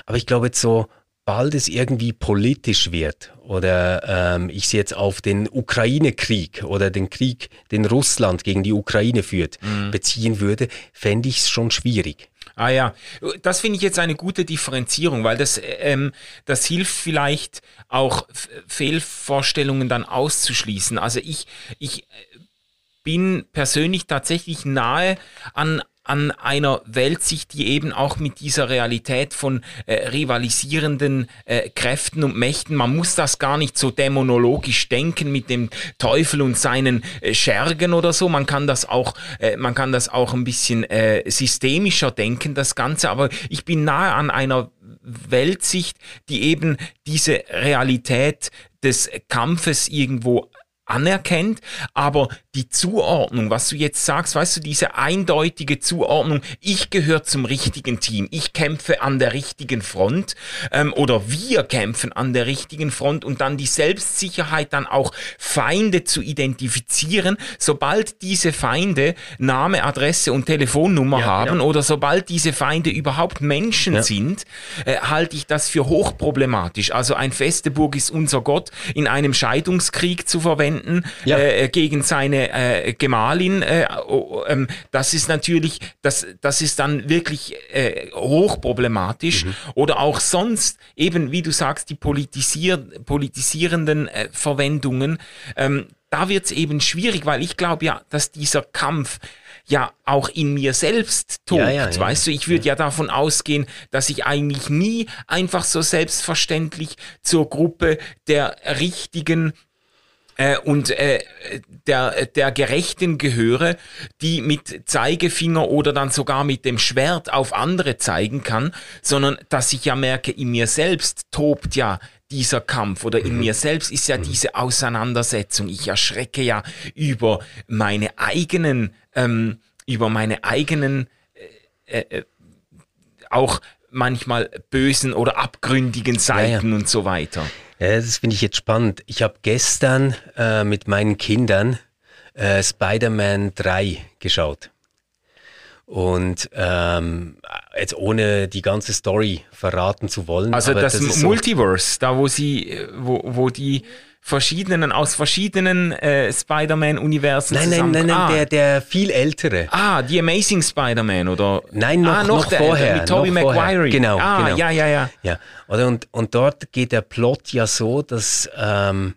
aber ich glaube jetzt so, bald es irgendwie politisch wird oder ähm, ich sie jetzt auf den Ukraine-Krieg oder den Krieg, den Russland gegen die Ukraine führt, mhm. beziehen würde, fände ich es schon schwierig. Ah ja, das finde ich jetzt eine gute Differenzierung, weil das, ähm, das hilft vielleicht auch Fehlvorstellungen dann auszuschließen. Also ich, ich äh, bin persönlich tatsächlich nahe an an einer Weltsicht, die eben auch mit dieser Realität von äh, rivalisierenden äh, Kräften und Mächten, man muss das gar nicht so dämonologisch denken mit dem Teufel und seinen äh, Schergen oder so, man kann das auch, äh, man kann das auch ein bisschen äh, systemischer denken, das Ganze, aber ich bin nahe an einer Weltsicht, die eben diese Realität des Kampfes irgendwo anerkennt, aber die Zuordnung, was du jetzt sagst, weißt du, diese eindeutige Zuordnung, ich gehöre zum richtigen Team, ich kämpfe an der richtigen Front ähm, oder wir kämpfen an der richtigen Front und dann die Selbstsicherheit, dann auch Feinde zu identifizieren, sobald diese Feinde Name, Adresse und Telefonnummer ja, haben ja. oder sobald diese Feinde überhaupt Menschen ja. sind, äh, halte ich das für hochproblematisch. Also ein Festeburg ist unser Gott in einem Scheidungskrieg zu verwenden, äh, gegen seine äh, Gemahlin. Äh, ähm, das ist natürlich, das, das ist dann wirklich äh, hochproblematisch. Mhm. Oder auch sonst eben, wie du sagst, die politisier politisierenden äh, Verwendungen. Ähm, da wird es eben schwierig, weil ich glaube ja, dass dieser Kampf ja auch in mir selbst tobt. Ja, ja, weißt ja. du, ich würde ja. davon ausgehen, dass ich eigentlich nie einfach so selbstverständlich zur Gruppe der richtigen äh, und äh, der, der Gerechten gehöre, die mit Zeigefinger oder dann sogar mit dem Schwert auf andere zeigen kann, sondern dass ich ja merke, in mir selbst tobt ja dieser Kampf oder in mhm. mir selbst ist ja mhm. diese Auseinandersetzung. Ich erschrecke ja über meine eigenen, ähm, über meine eigenen äh, äh, auch manchmal bösen oder abgründigen Seiten ja, ja. und so weiter. Ja, das finde ich jetzt spannend. Ich habe gestern äh, mit meinen Kindern äh, Spider-Man 3 geschaut. Und ähm, jetzt ohne die ganze Story verraten zu wollen. Also das, das Multiverse, so da wo sie, wo, wo die verschiedenen, aus verschiedenen äh, Spider-Man-Universen Nein, nein, nein, nein, ah. der, der viel ältere. Ah, die Amazing Spider-Man oder? Nein, noch, ah, noch, noch der, vorher. Mit Tobey Maguire. Genau, ah, genau. ja, ja, ja. ja. Oder, und, und dort geht der Plot ja so, dass ähm,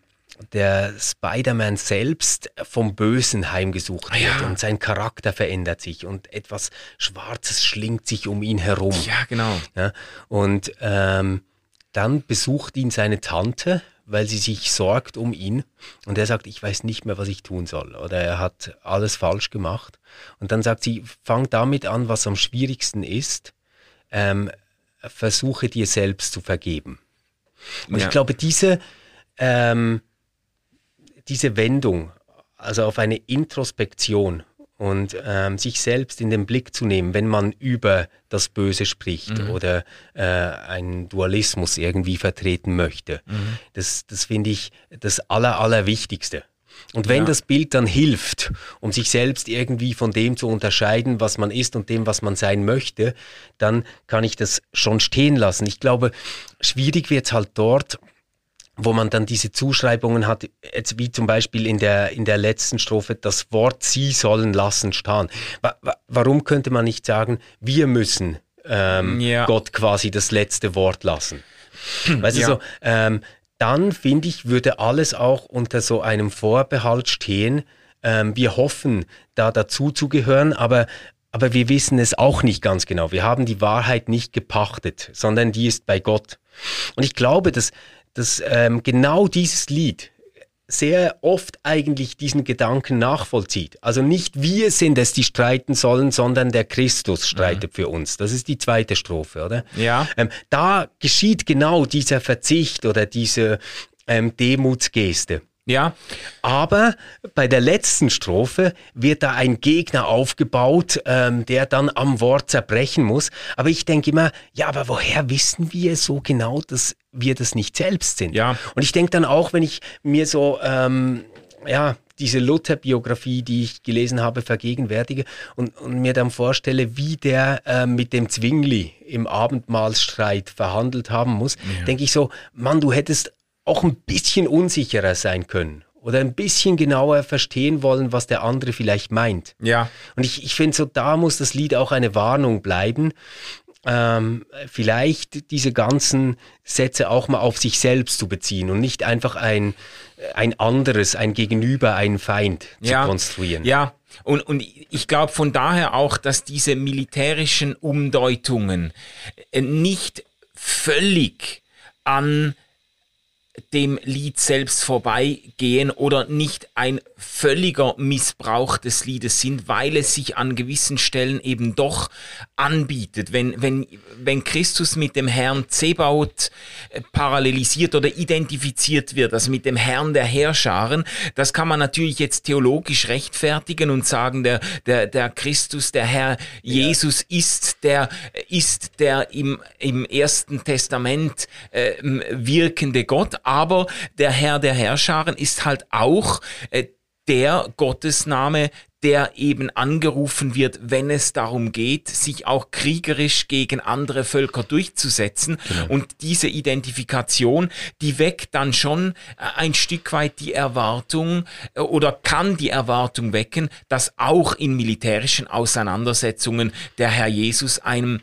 der Spider-Man selbst vom Bösen heimgesucht wird ja. und sein Charakter verändert sich und etwas Schwarzes schlingt sich um ihn herum. Ja, genau. Ja, und ähm, dann besucht ihn seine Tante, weil sie sich sorgt um ihn und er sagt, ich weiß nicht mehr, was ich tun soll oder er hat alles falsch gemacht. Und dann sagt sie, fang damit an, was am schwierigsten ist, ähm, versuche dir selbst zu vergeben. Und ja. ich glaube, diese ähm, diese Wendung, also auf eine Introspektion und ähm, sich selbst in den Blick zu nehmen, wenn man über das Böse spricht mhm. oder äh, einen Dualismus irgendwie vertreten möchte. Mhm. Das, das finde ich das Aller, Allerwichtigste. Und wenn ja. das Bild dann hilft, um sich selbst irgendwie von dem zu unterscheiden, was man ist und dem, was man sein möchte, dann kann ich das schon stehen lassen. Ich glaube, schwierig wird es halt dort, wo man dann diese Zuschreibungen hat, jetzt wie zum Beispiel in der, in der letzten Strophe, das Wort Sie sollen lassen wa warum könnte man nicht sagen, wir müssen ähm, ja. Gott quasi das letzte Wort lassen? Weißt ja. du, so, ähm, dann finde ich, würde alles auch unter so einem Vorbehalt stehen. Ähm, wir hoffen, da dazu zu gehören, aber aber wir wissen es auch nicht ganz genau. Wir haben die Wahrheit nicht gepachtet, sondern die ist bei Gott. Und ich glaube, dass dass ähm, genau dieses Lied sehr oft eigentlich diesen Gedanken nachvollzieht. Also nicht wir sind es, die streiten sollen, sondern der Christus streitet mhm. für uns. Das ist die zweite Strophe, oder? Ja. Ähm, da geschieht genau dieser Verzicht oder diese ähm, Demutsgeste. Ja. Aber bei der letzten Strophe wird da ein Gegner aufgebaut, ähm, der dann am Wort zerbrechen muss. Aber ich denke immer, ja, aber woher wissen wir so genau, dass wir das nicht selbst sind? Ja. Und ich denke dann auch, wenn ich mir so, ähm, ja, diese Luther-Biografie, die ich gelesen habe, vergegenwärtige und, und mir dann vorstelle, wie der äh, mit dem Zwingli im Abendmahlstreit verhandelt haben muss, ja. denke ich so, Mann, du hättest auch ein bisschen unsicherer sein können oder ein bisschen genauer verstehen wollen, was der andere vielleicht meint. Ja. Und ich, ich finde so, da muss das Lied auch eine Warnung bleiben. Ähm, vielleicht diese ganzen Sätze auch mal auf sich selbst zu beziehen und nicht einfach ein, ein anderes, ein Gegenüber, einen Feind ja. zu konstruieren. Ja, und, und ich glaube von daher auch, dass diese militärischen Umdeutungen äh, nicht völlig an dem Lied selbst vorbeigehen oder nicht ein völliger Missbrauch des Liedes sind, weil es sich an gewissen Stellen eben doch anbietet. Wenn, wenn, wenn Christus mit dem Herrn Zebaut äh, parallelisiert oder identifiziert wird, also mit dem Herrn der Herrscharen, das kann man natürlich jetzt theologisch rechtfertigen und sagen, der, der, der Christus, der Herr Jesus ja. ist der, ist der im, im Ersten Testament äh, wirkende Gott, aber der Herr der Herrscharen ist halt auch äh, der Gottesname, der eben angerufen wird, wenn es darum geht, sich auch kriegerisch gegen andere Völker durchzusetzen. Genau. Und diese Identifikation, die weckt dann schon äh, ein Stück weit die Erwartung äh, oder kann die Erwartung wecken, dass auch in militärischen Auseinandersetzungen der Herr Jesus einem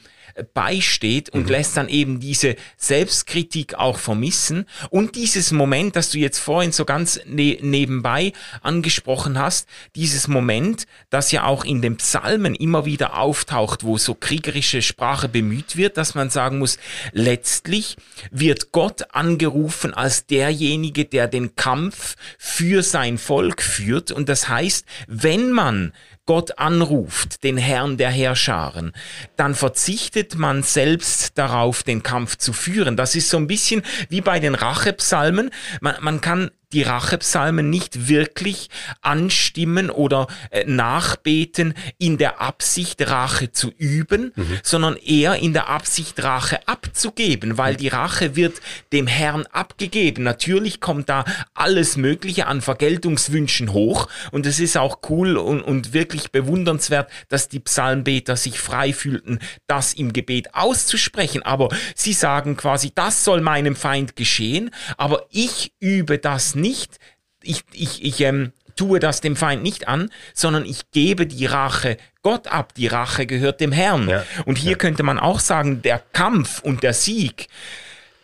beisteht und mhm. lässt dann eben diese Selbstkritik auch vermissen und dieses Moment, das du jetzt vorhin so ganz ne nebenbei angesprochen hast, dieses Moment, das ja auch in den Psalmen immer wieder auftaucht, wo so kriegerische Sprache bemüht wird, dass man sagen muss, letztlich wird Gott angerufen als derjenige, der den Kampf für sein Volk führt und das heißt, wenn man Gott anruft, den Herrn der Herrscharen, dann verzichtet man selbst darauf, den Kampf zu führen. Das ist so ein bisschen wie bei den Rachepsalmen. Man, man kann die Rachepsalmen nicht wirklich anstimmen oder äh, nachbeten in der Absicht, Rache zu üben, mhm. sondern eher in der Absicht, Rache abzugeben, weil die Rache wird dem Herrn abgegeben. Natürlich kommt da alles Mögliche an Vergeltungswünschen hoch und es ist auch cool und, und wirklich bewundernswert, dass die Psalmbeter sich frei fühlten, das im Gebet auszusprechen. Aber sie sagen quasi, das soll meinem Feind geschehen, aber ich übe das nicht, ich, ich, ich ähm, tue das dem Feind nicht an, sondern ich gebe die Rache Gott ab. Die Rache gehört dem Herrn. Ja, und hier ja. könnte man auch sagen, der Kampf und der Sieg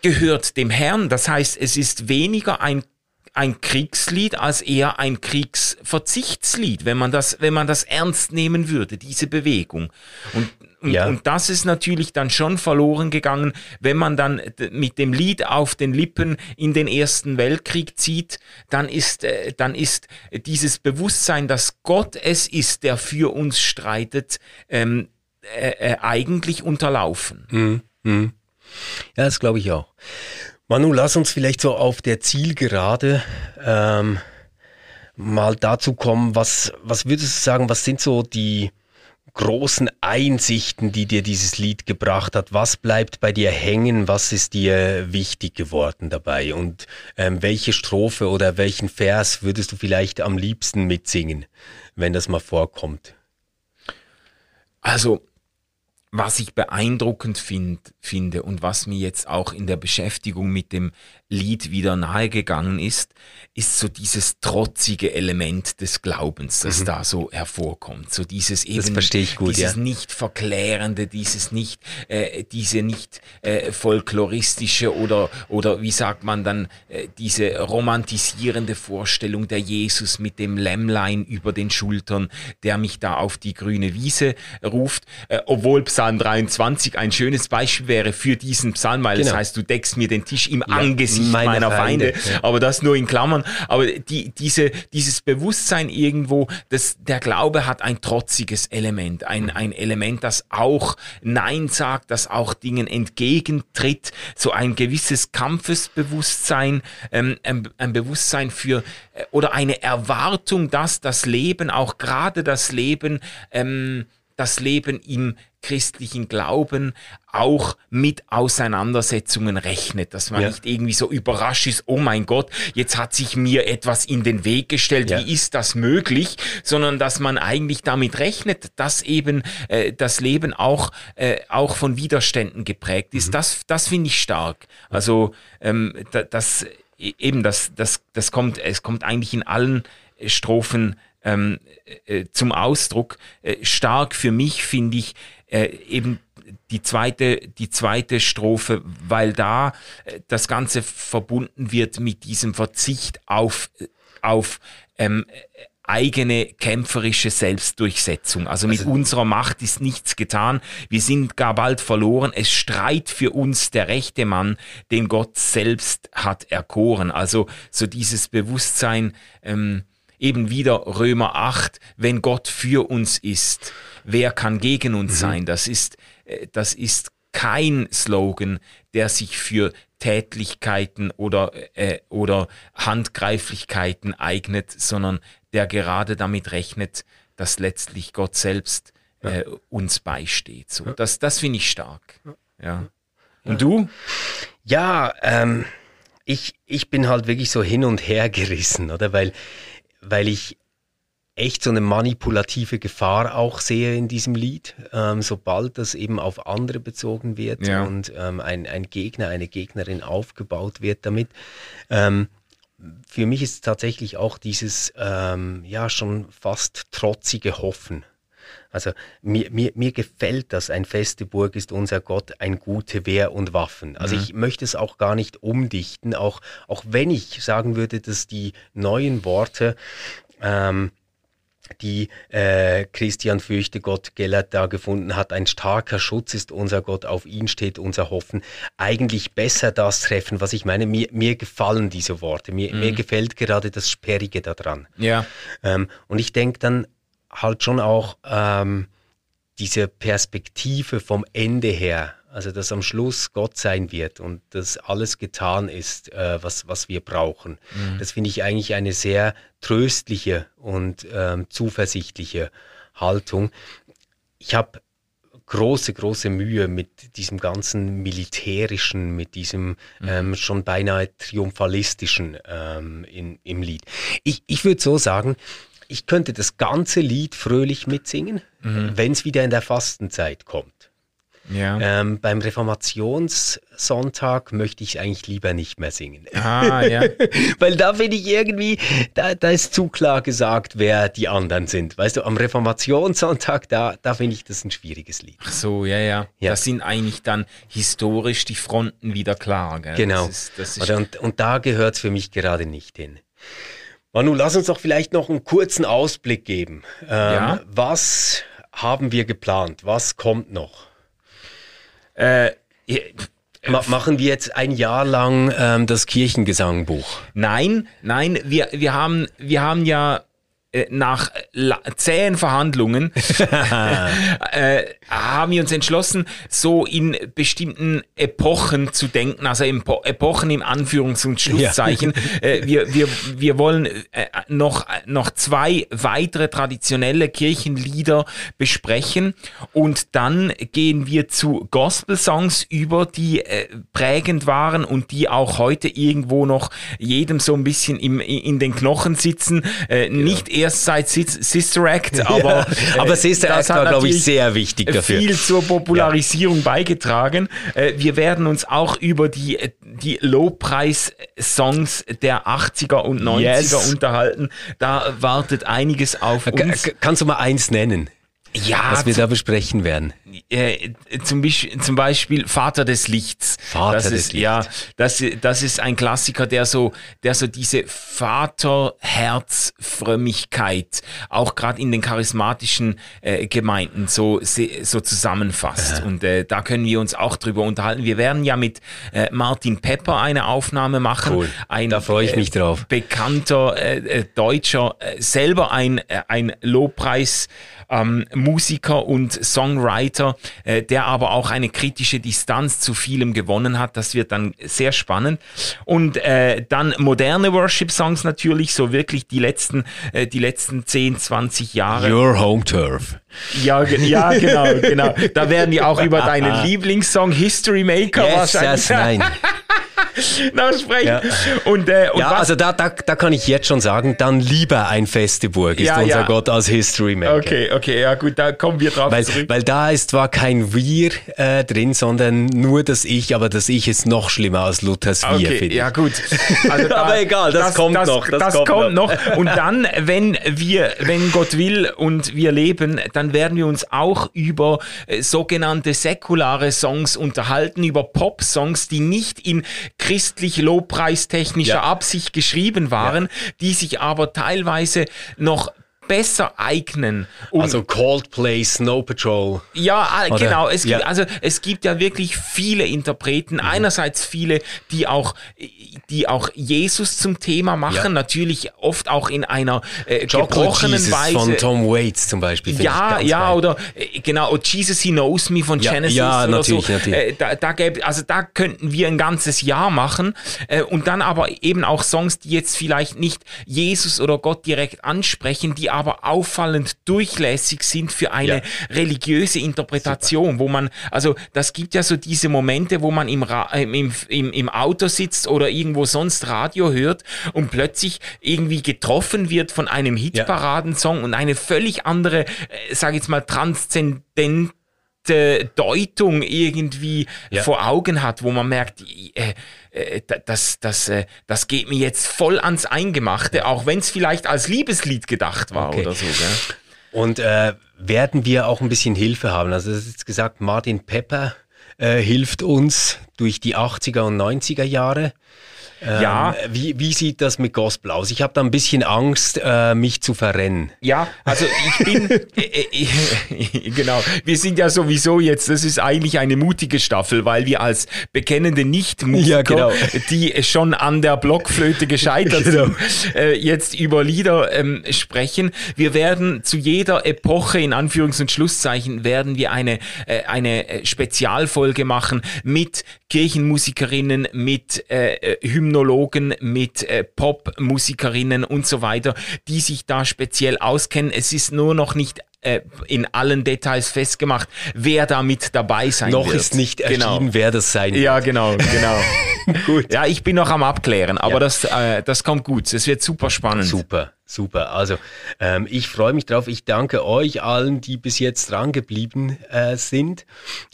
gehört dem Herrn. Das heißt, es ist weniger ein ein Kriegslied als eher ein Kriegsverzichtslied, wenn man das, wenn man das ernst nehmen würde, diese Bewegung. Und und, ja. und das ist natürlich dann schon verloren gegangen, wenn man dann mit dem Lied auf den Lippen in den Ersten Weltkrieg zieht, dann ist, äh, dann ist dieses Bewusstsein, dass Gott es ist, der für uns streitet, ähm, äh, äh, eigentlich unterlaufen. Mhm. Mhm. Ja, das glaube ich auch. Manu, lass uns vielleicht so auf der Zielgerade ähm, mal dazu kommen, was, was würdest du sagen, was sind so die großen Einsichten, die dir dieses Lied gebracht hat? Was bleibt bei dir hängen? Was ist dir wichtig geworden dabei? Und ähm, welche Strophe oder welchen Vers würdest du vielleicht am liebsten mitsingen, wenn das mal vorkommt? Also was ich beeindruckend find, finde und was mir jetzt auch in der Beschäftigung mit dem Lied wieder nahegegangen ist, ist so dieses trotzige Element des Glaubens, das mhm. da so hervorkommt. So dieses eben, gut, dieses ja. nicht verklärende, dieses nicht, äh, diese nicht äh, folkloristische oder oder wie sagt man dann äh, diese romantisierende Vorstellung der Jesus mit dem Lämmlein über den Schultern, der mich da auf die grüne Wiese ruft, äh, obwohl Psalm 23 ein schönes Beispiel wäre für diesen Psalm, weil genau. das heißt, du deckst mir den Tisch im ja, Angesicht meiner Feinde, Feinde. Ja. aber das nur in Klammern. Aber die, diese, dieses Bewusstsein irgendwo, dass der Glaube hat ein trotziges Element, ein, ein Element, das auch Nein sagt, das auch Dingen entgegentritt, so ein gewisses Kampfesbewusstsein, ähm, ein, ein Bewusstsein für äh, oder eine Erwartung, dass das Leben, auch gerade das Leben, ähm, das Leben im christlichen Glauben auch mit Auseinandersetzungen rechnet, dass man ja. nicht irgendwie so überrascht ist, oh mein Gott, jetzt hat sich mir etwas in den Weg gestellt, ja. wie ist das möglich, sondern dass man eigentlich damit rechnet, dass eben äh, das Leben auch, äh, auch von Widerständen geprägt ist. Mhm. Das, das finde ich stark. Also ähm, das e, eben das, das, das kommt, es kommt eigentlich in allen Strophen ähm, äh, zum Ausdruck. Äh, stark für mich finde ich äh, eben die zweite, die zweite Strophe, weil da äh, das Ganze verbunden wird mit diesem Verzicht auf, auf ähm, eigene kämpferische Selbstdurchsetzung. Also mit also, unserer Macht ist nichts getan. Wir sind gar bald verloren. Es streit für uns der rechte Mann, den Gott selbst hat erkoren. Also so dieses Bewusstsein, ähm, eben wieder Römer 8, wenn Gott für uns ist, wer kann gegen uns mhm. sein? Das ist, äh, das ist kein Slogan, der sich für Tätlichkeiten oder, äh, oder Handgreiflichkeiten eignet, sondern der gerade damit rechnet, dass letztlich Gott selbst äh, uns beisteht. So. Das, das finde ich stark. Ja. Und du? Ja, ähm, ich, ich bin halt wirklich so hin und her gerissen, oder? Weil weil ich echt so eine manipulative Gefahr auch sehe in diesem Lied, ähm, sobald das eben auf andere bezogen wird ja. und ähm, ein, ein Gegner, eine Gegnerin aufgebaut wird damit. Ähm, für mich ist tatsächlich auch dieses ähm, ja schon fast trotzige Hoffen Also mir, mir, mir gefällt das, ein feste Burg ist unser Gott, ein gute Wehr und Waffen. Also mhm. ich möchte es auch gar nicht umdichten, auch, auch wenn ich sagen würde, dass die neuen Worte ähm, die äh, Christian Fürchte Gott Gellert da gefunden hat. Ein starker Schutz ist unser Gott, auf ihn steht unser Hoffen. Eigentlich besser das treffen, was ich meine. Mir, mir gefallen diese Worte. Mir, mhm. mir gefällt gerade das Sperrige daran. Ja. Ähm, und ich denke dann halt schon auch ähm, diese Perspektive vom Ende her. Also, dass am Schluss Gott sein wird und dass alles getan ist, äh, was, was wir brauchen. Mhm. Das finde ich eigentlich eine sehr tröstliche und ähm, zuversichtliche Haltung. Ich habe große, große Mühe mit diesem ganzen militärischen, mit diesem mhm. ähm, schon beinahe triumphalistischen ähm, in, im Lied. Ich, ich würde so sagen, ich könnte das ganze Lied fröhlich mitsingen, mhm. wenn es wieder in der Fastenzeit kommt. Ja. Ähm, beim Reformationssonntag möchte ich eigentlich lieber nicht mehr singen. Ah, ja. Weil da finde ich irgendwie, da, da ist zu klar gesagt, wer die anderen sind. Weißt du, am Reformationssonntag, da, da finde ich das ein schwieriges Lied. Ach so, ja, ja, ja. Das sind eigentlich dann historisch die Fronten wieder klar. Gell? Genau. Das ist, das ist und, und da gehört es für mich gerade nicht hin. Manu, lass uns doch vielleicht noch einen kurzen Ausblick geben. Ähm, ja? Was haben wir geplant? Was kommt noch? Äh, machen wir jetzt ein Jahr lang ähm, das Kirchengesangbuch? Nein, nein, wir, wir, haben, wir haben ja äh, nach zähen Verhandlungen äh, haben wir uns entschlossen, so in bestimmten Epochen zu denken, also in Epochen im Anführungs- und Schlusszeichen. Ja. äh, wir, wir, wir wollen äh, noch, noch zwei weitere traditionelle Kirchenlieder besprechen und dann gehen wir zu Gospel-Songs über, die äh, prägend waren und die auch heute irgendwo noch jedem so ein bisschen im, in den Knochen sitzen. Äh, ja. Erst seit Sister Act, aber, ja, aber Sister Act war, glaube ich, sehr wichtig dafür. Viel zur Popularisierung ja. beigetragen. Äh, wir werden uns auch über die, die Low-Preis-Songs der 80er und 90er yes. unterhalten. Da wartet einiges auf uns. Kannst du mal eins nennen? Ja, was wir da besprechen werden. Äh, zum, zum, Beispiel Vater des Lichts. Vater das des ist, Lichts. Ja, das, das ist ein Klassiker, der so, der so diese Vaterherzfrömmigkeit auch gerade in den charismatischen äh, Gemeinden so, so zusammenfasst. Aha. Und äh, da können wir uns auch drüber unterhalten. Wir werden ja mit äh, Martin Pepper eine Aufnahme machen. Cool. Ein, da freue ich mich drauf. Bekannter äh, Deutscher, selber ein, ein Lobpreis ähm, Musiker und Songwriter, äh, der aber auch eine kritische Distanz zu vielem gewonnen hat. Das wird dann sehr spannend. Und äh, dann moderne Worship-Songs natürlich, so wirklich die letzten, äh, die letzten 10, 20 Jahre. Your Home Turf. Ja, ja, genau, genau. Da werden die auch über deinen Lieblingssong History Maker yes, wahrscheinlich. Yes, nein. noch sprechen. Ja, und, äh, und ja also da, da, da kann ich jetzt schon sagen, dann lieber ein feste Burg ist ja, unser ja. Gott als History Maker. Okay, okay, ja gut, da kommen wir drauf weil, zurück. Weil da ist zwar kein Wir äh, drin, sondern nur das Ich, aber das Ich ist noch schlimmer als Luthers Wir, okay, Ja gut. Also da, aber egal, das, das kommt das, noch. Das, das kommt, kommt noch. noch. Und dann, wenn wir, wenn Gott will und wir leben, dann werden wir uns auch über äh, sogenannte säkulare Songs unterhalten, über Pop-Songs, die nicht in christlich lobpreistechnischer ja. Absicht geschrieben waren, ja. die sich aber teilweise noch besser eignen. Um also Coldplay, Snow Patrol. Ja, Oder? genau. Es ja. Gibt, also es gibt ja wirklich viele Interpreten. Mhm. Einerseits viele, die auch, die auch Jesus zum Thema machen. Ja. Natürlich oft auch in einer äh, gebrochenen Jesus Weise. Von Tom Waits zum Beispiel. Ja, ja, geil. oder äh, genau, oder Jesus He Knows Me von ja, Genesis. Ja, oder natürlich, so. natürlich. Äh, da, da gäbe, also da könnten wir ein ganzes Jahr machen. Äh, und dann aber eben auch Songs, die jetzt vielleicht nicht Jesus oder Gott direkt ansprechen, die aber auffallend durchlässig sind für eine ja. religiöse Interpretation, Super. wo man, also das gibt ja so diese Momente, wo man im, Ra äh, im, im, im Auto sitzt oder irgendwo sonst Radio hört und plötzlich irgendwie getroffen wird von einem Hitparadensong ja. und eine völlig andere, äh, sage jetzt mal, transzendente Deutung irgendwie ja. vor Augen hat, wo man merkt, äh, äh, das, das, äh, das geht mir jetzt voll ans Eingemachte, auch wenn es vielleicht als Liebeslied gedacht war okay. oder so. Gell? Und äh, werden wir auch ein bisschen Hilfe haben? Also, das ist jetzt gesagt, Martin Pepper äh, hilft uns durch die 80er und 90er Jahre. Ähm, ja. Wie, wie sieht das mit Gospel aus? Ich habe da ein bisschen Angst, äh, mich zu verrennen. Ja, also ich bin, äh, äh, genau, wir sind ja sowieso jetzt, das ist eigentlich eine mutige Staffel, weil wir als bekennende Nicht-Musiker, ja, genau. die schon an der Blockflöte gescheitert genau. sind, äh, jetzt über Lieder ähm, sprechen. Wir werden zu jeder Epoche, in Anführungs- und Schlusszeichen, werden wir eine, äh, eine äh, Spezialfolge machen mit Kirchenmusikerinnen, mit äh, Hymnen Hymnologen, mit äh, Popmusikerinnen und so weiter, die sich da speziell auskennen. Es ist nur noch nicht äh, in allen Details festgemacht, wer da mit dabei sein noch wird. Noch ist nicht erschienen, genau. wer das sein wird. Ja, genau, genau. gut. Ja, ich bin noch am Abklären, aber ja. das, äh, das kommt gut. Es wird super spannend. Super. Super, also ähm, ich freue mich drauf. Ich danke euch allen, die bis jetzt dran geblieben äh, sind.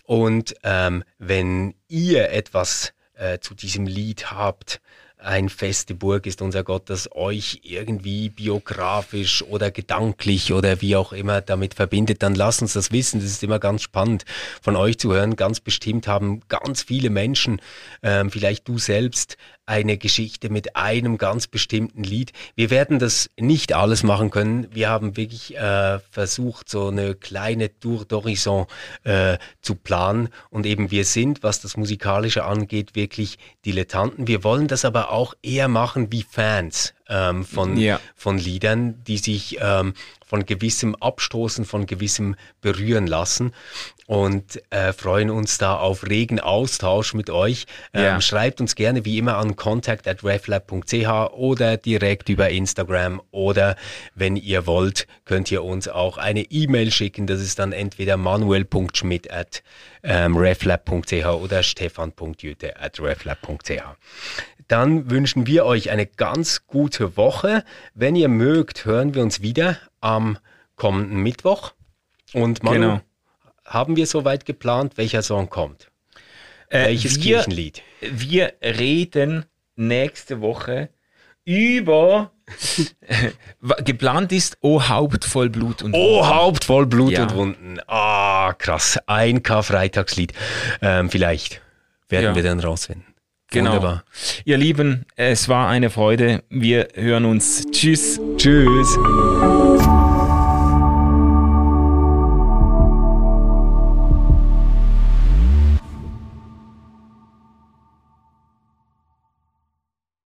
Und ähm, wenn ihr etwas äh, zu diesem Lied habt, ein feste Burg ist unser Gott, das euch irgendwie biografisch oder gedanklich oder wie auch immer damit verbindet, dann lasst uns das wissen. Das ist immer ganz spannend von euch zu hören. Ganz bestimmt haben ganz viele Menschen, ähm, vielleicht du selbst, eine Geschichte mit einem ganz bestimmten Lied. Wir werden das nicht alles machen können. Wir haben wirklich äh, versucht, so eine kleine Tour d'Horizon äh, zu planen. Und eben wir sind, was das Musikalische angeht, wirklich Dilettanten. Wir wollen das aber auch eher machen wie Fans ähm, von, ja. von Liedern, die sich ähm, von gewissem Abstoßen, von gewissem berühren lassen und äh, freuen uns da auf regen Austausch mit euch. Ähm, ja. Schreibt uns gerne wie immer an contact at reflab.ch oder direkt über Instagram oder wenn ihr wollt, könnt ihr uns auch eine E-Mail schicken. Das ist dann entweder manuel.schmidt at ähm, reflab.ch oder stefan.jüte at reflab.ch. Dann wünschen wir euch eine ganz gute Woche. Wenn ihr mögt, hören wir uns wieder am kommenden Mittwoch. Und Manu, genau haben wir soweit geplant, welcher Song kommt? Äh, Welches wir, Kirchenlied? Wir reden nächste Woche über geplant ist O Haupt voll Blut und Wunden. O Haupt voll Blut ja. und Wunden. Ah, krass. Ein Karfreitagslied. Ähm, vielleicht werden ja. wir dann rausfinden. Genau. Wunderbar. Ihr Lieben, es war eine Freude. Wir hören uns. Tschüss. Tschüss.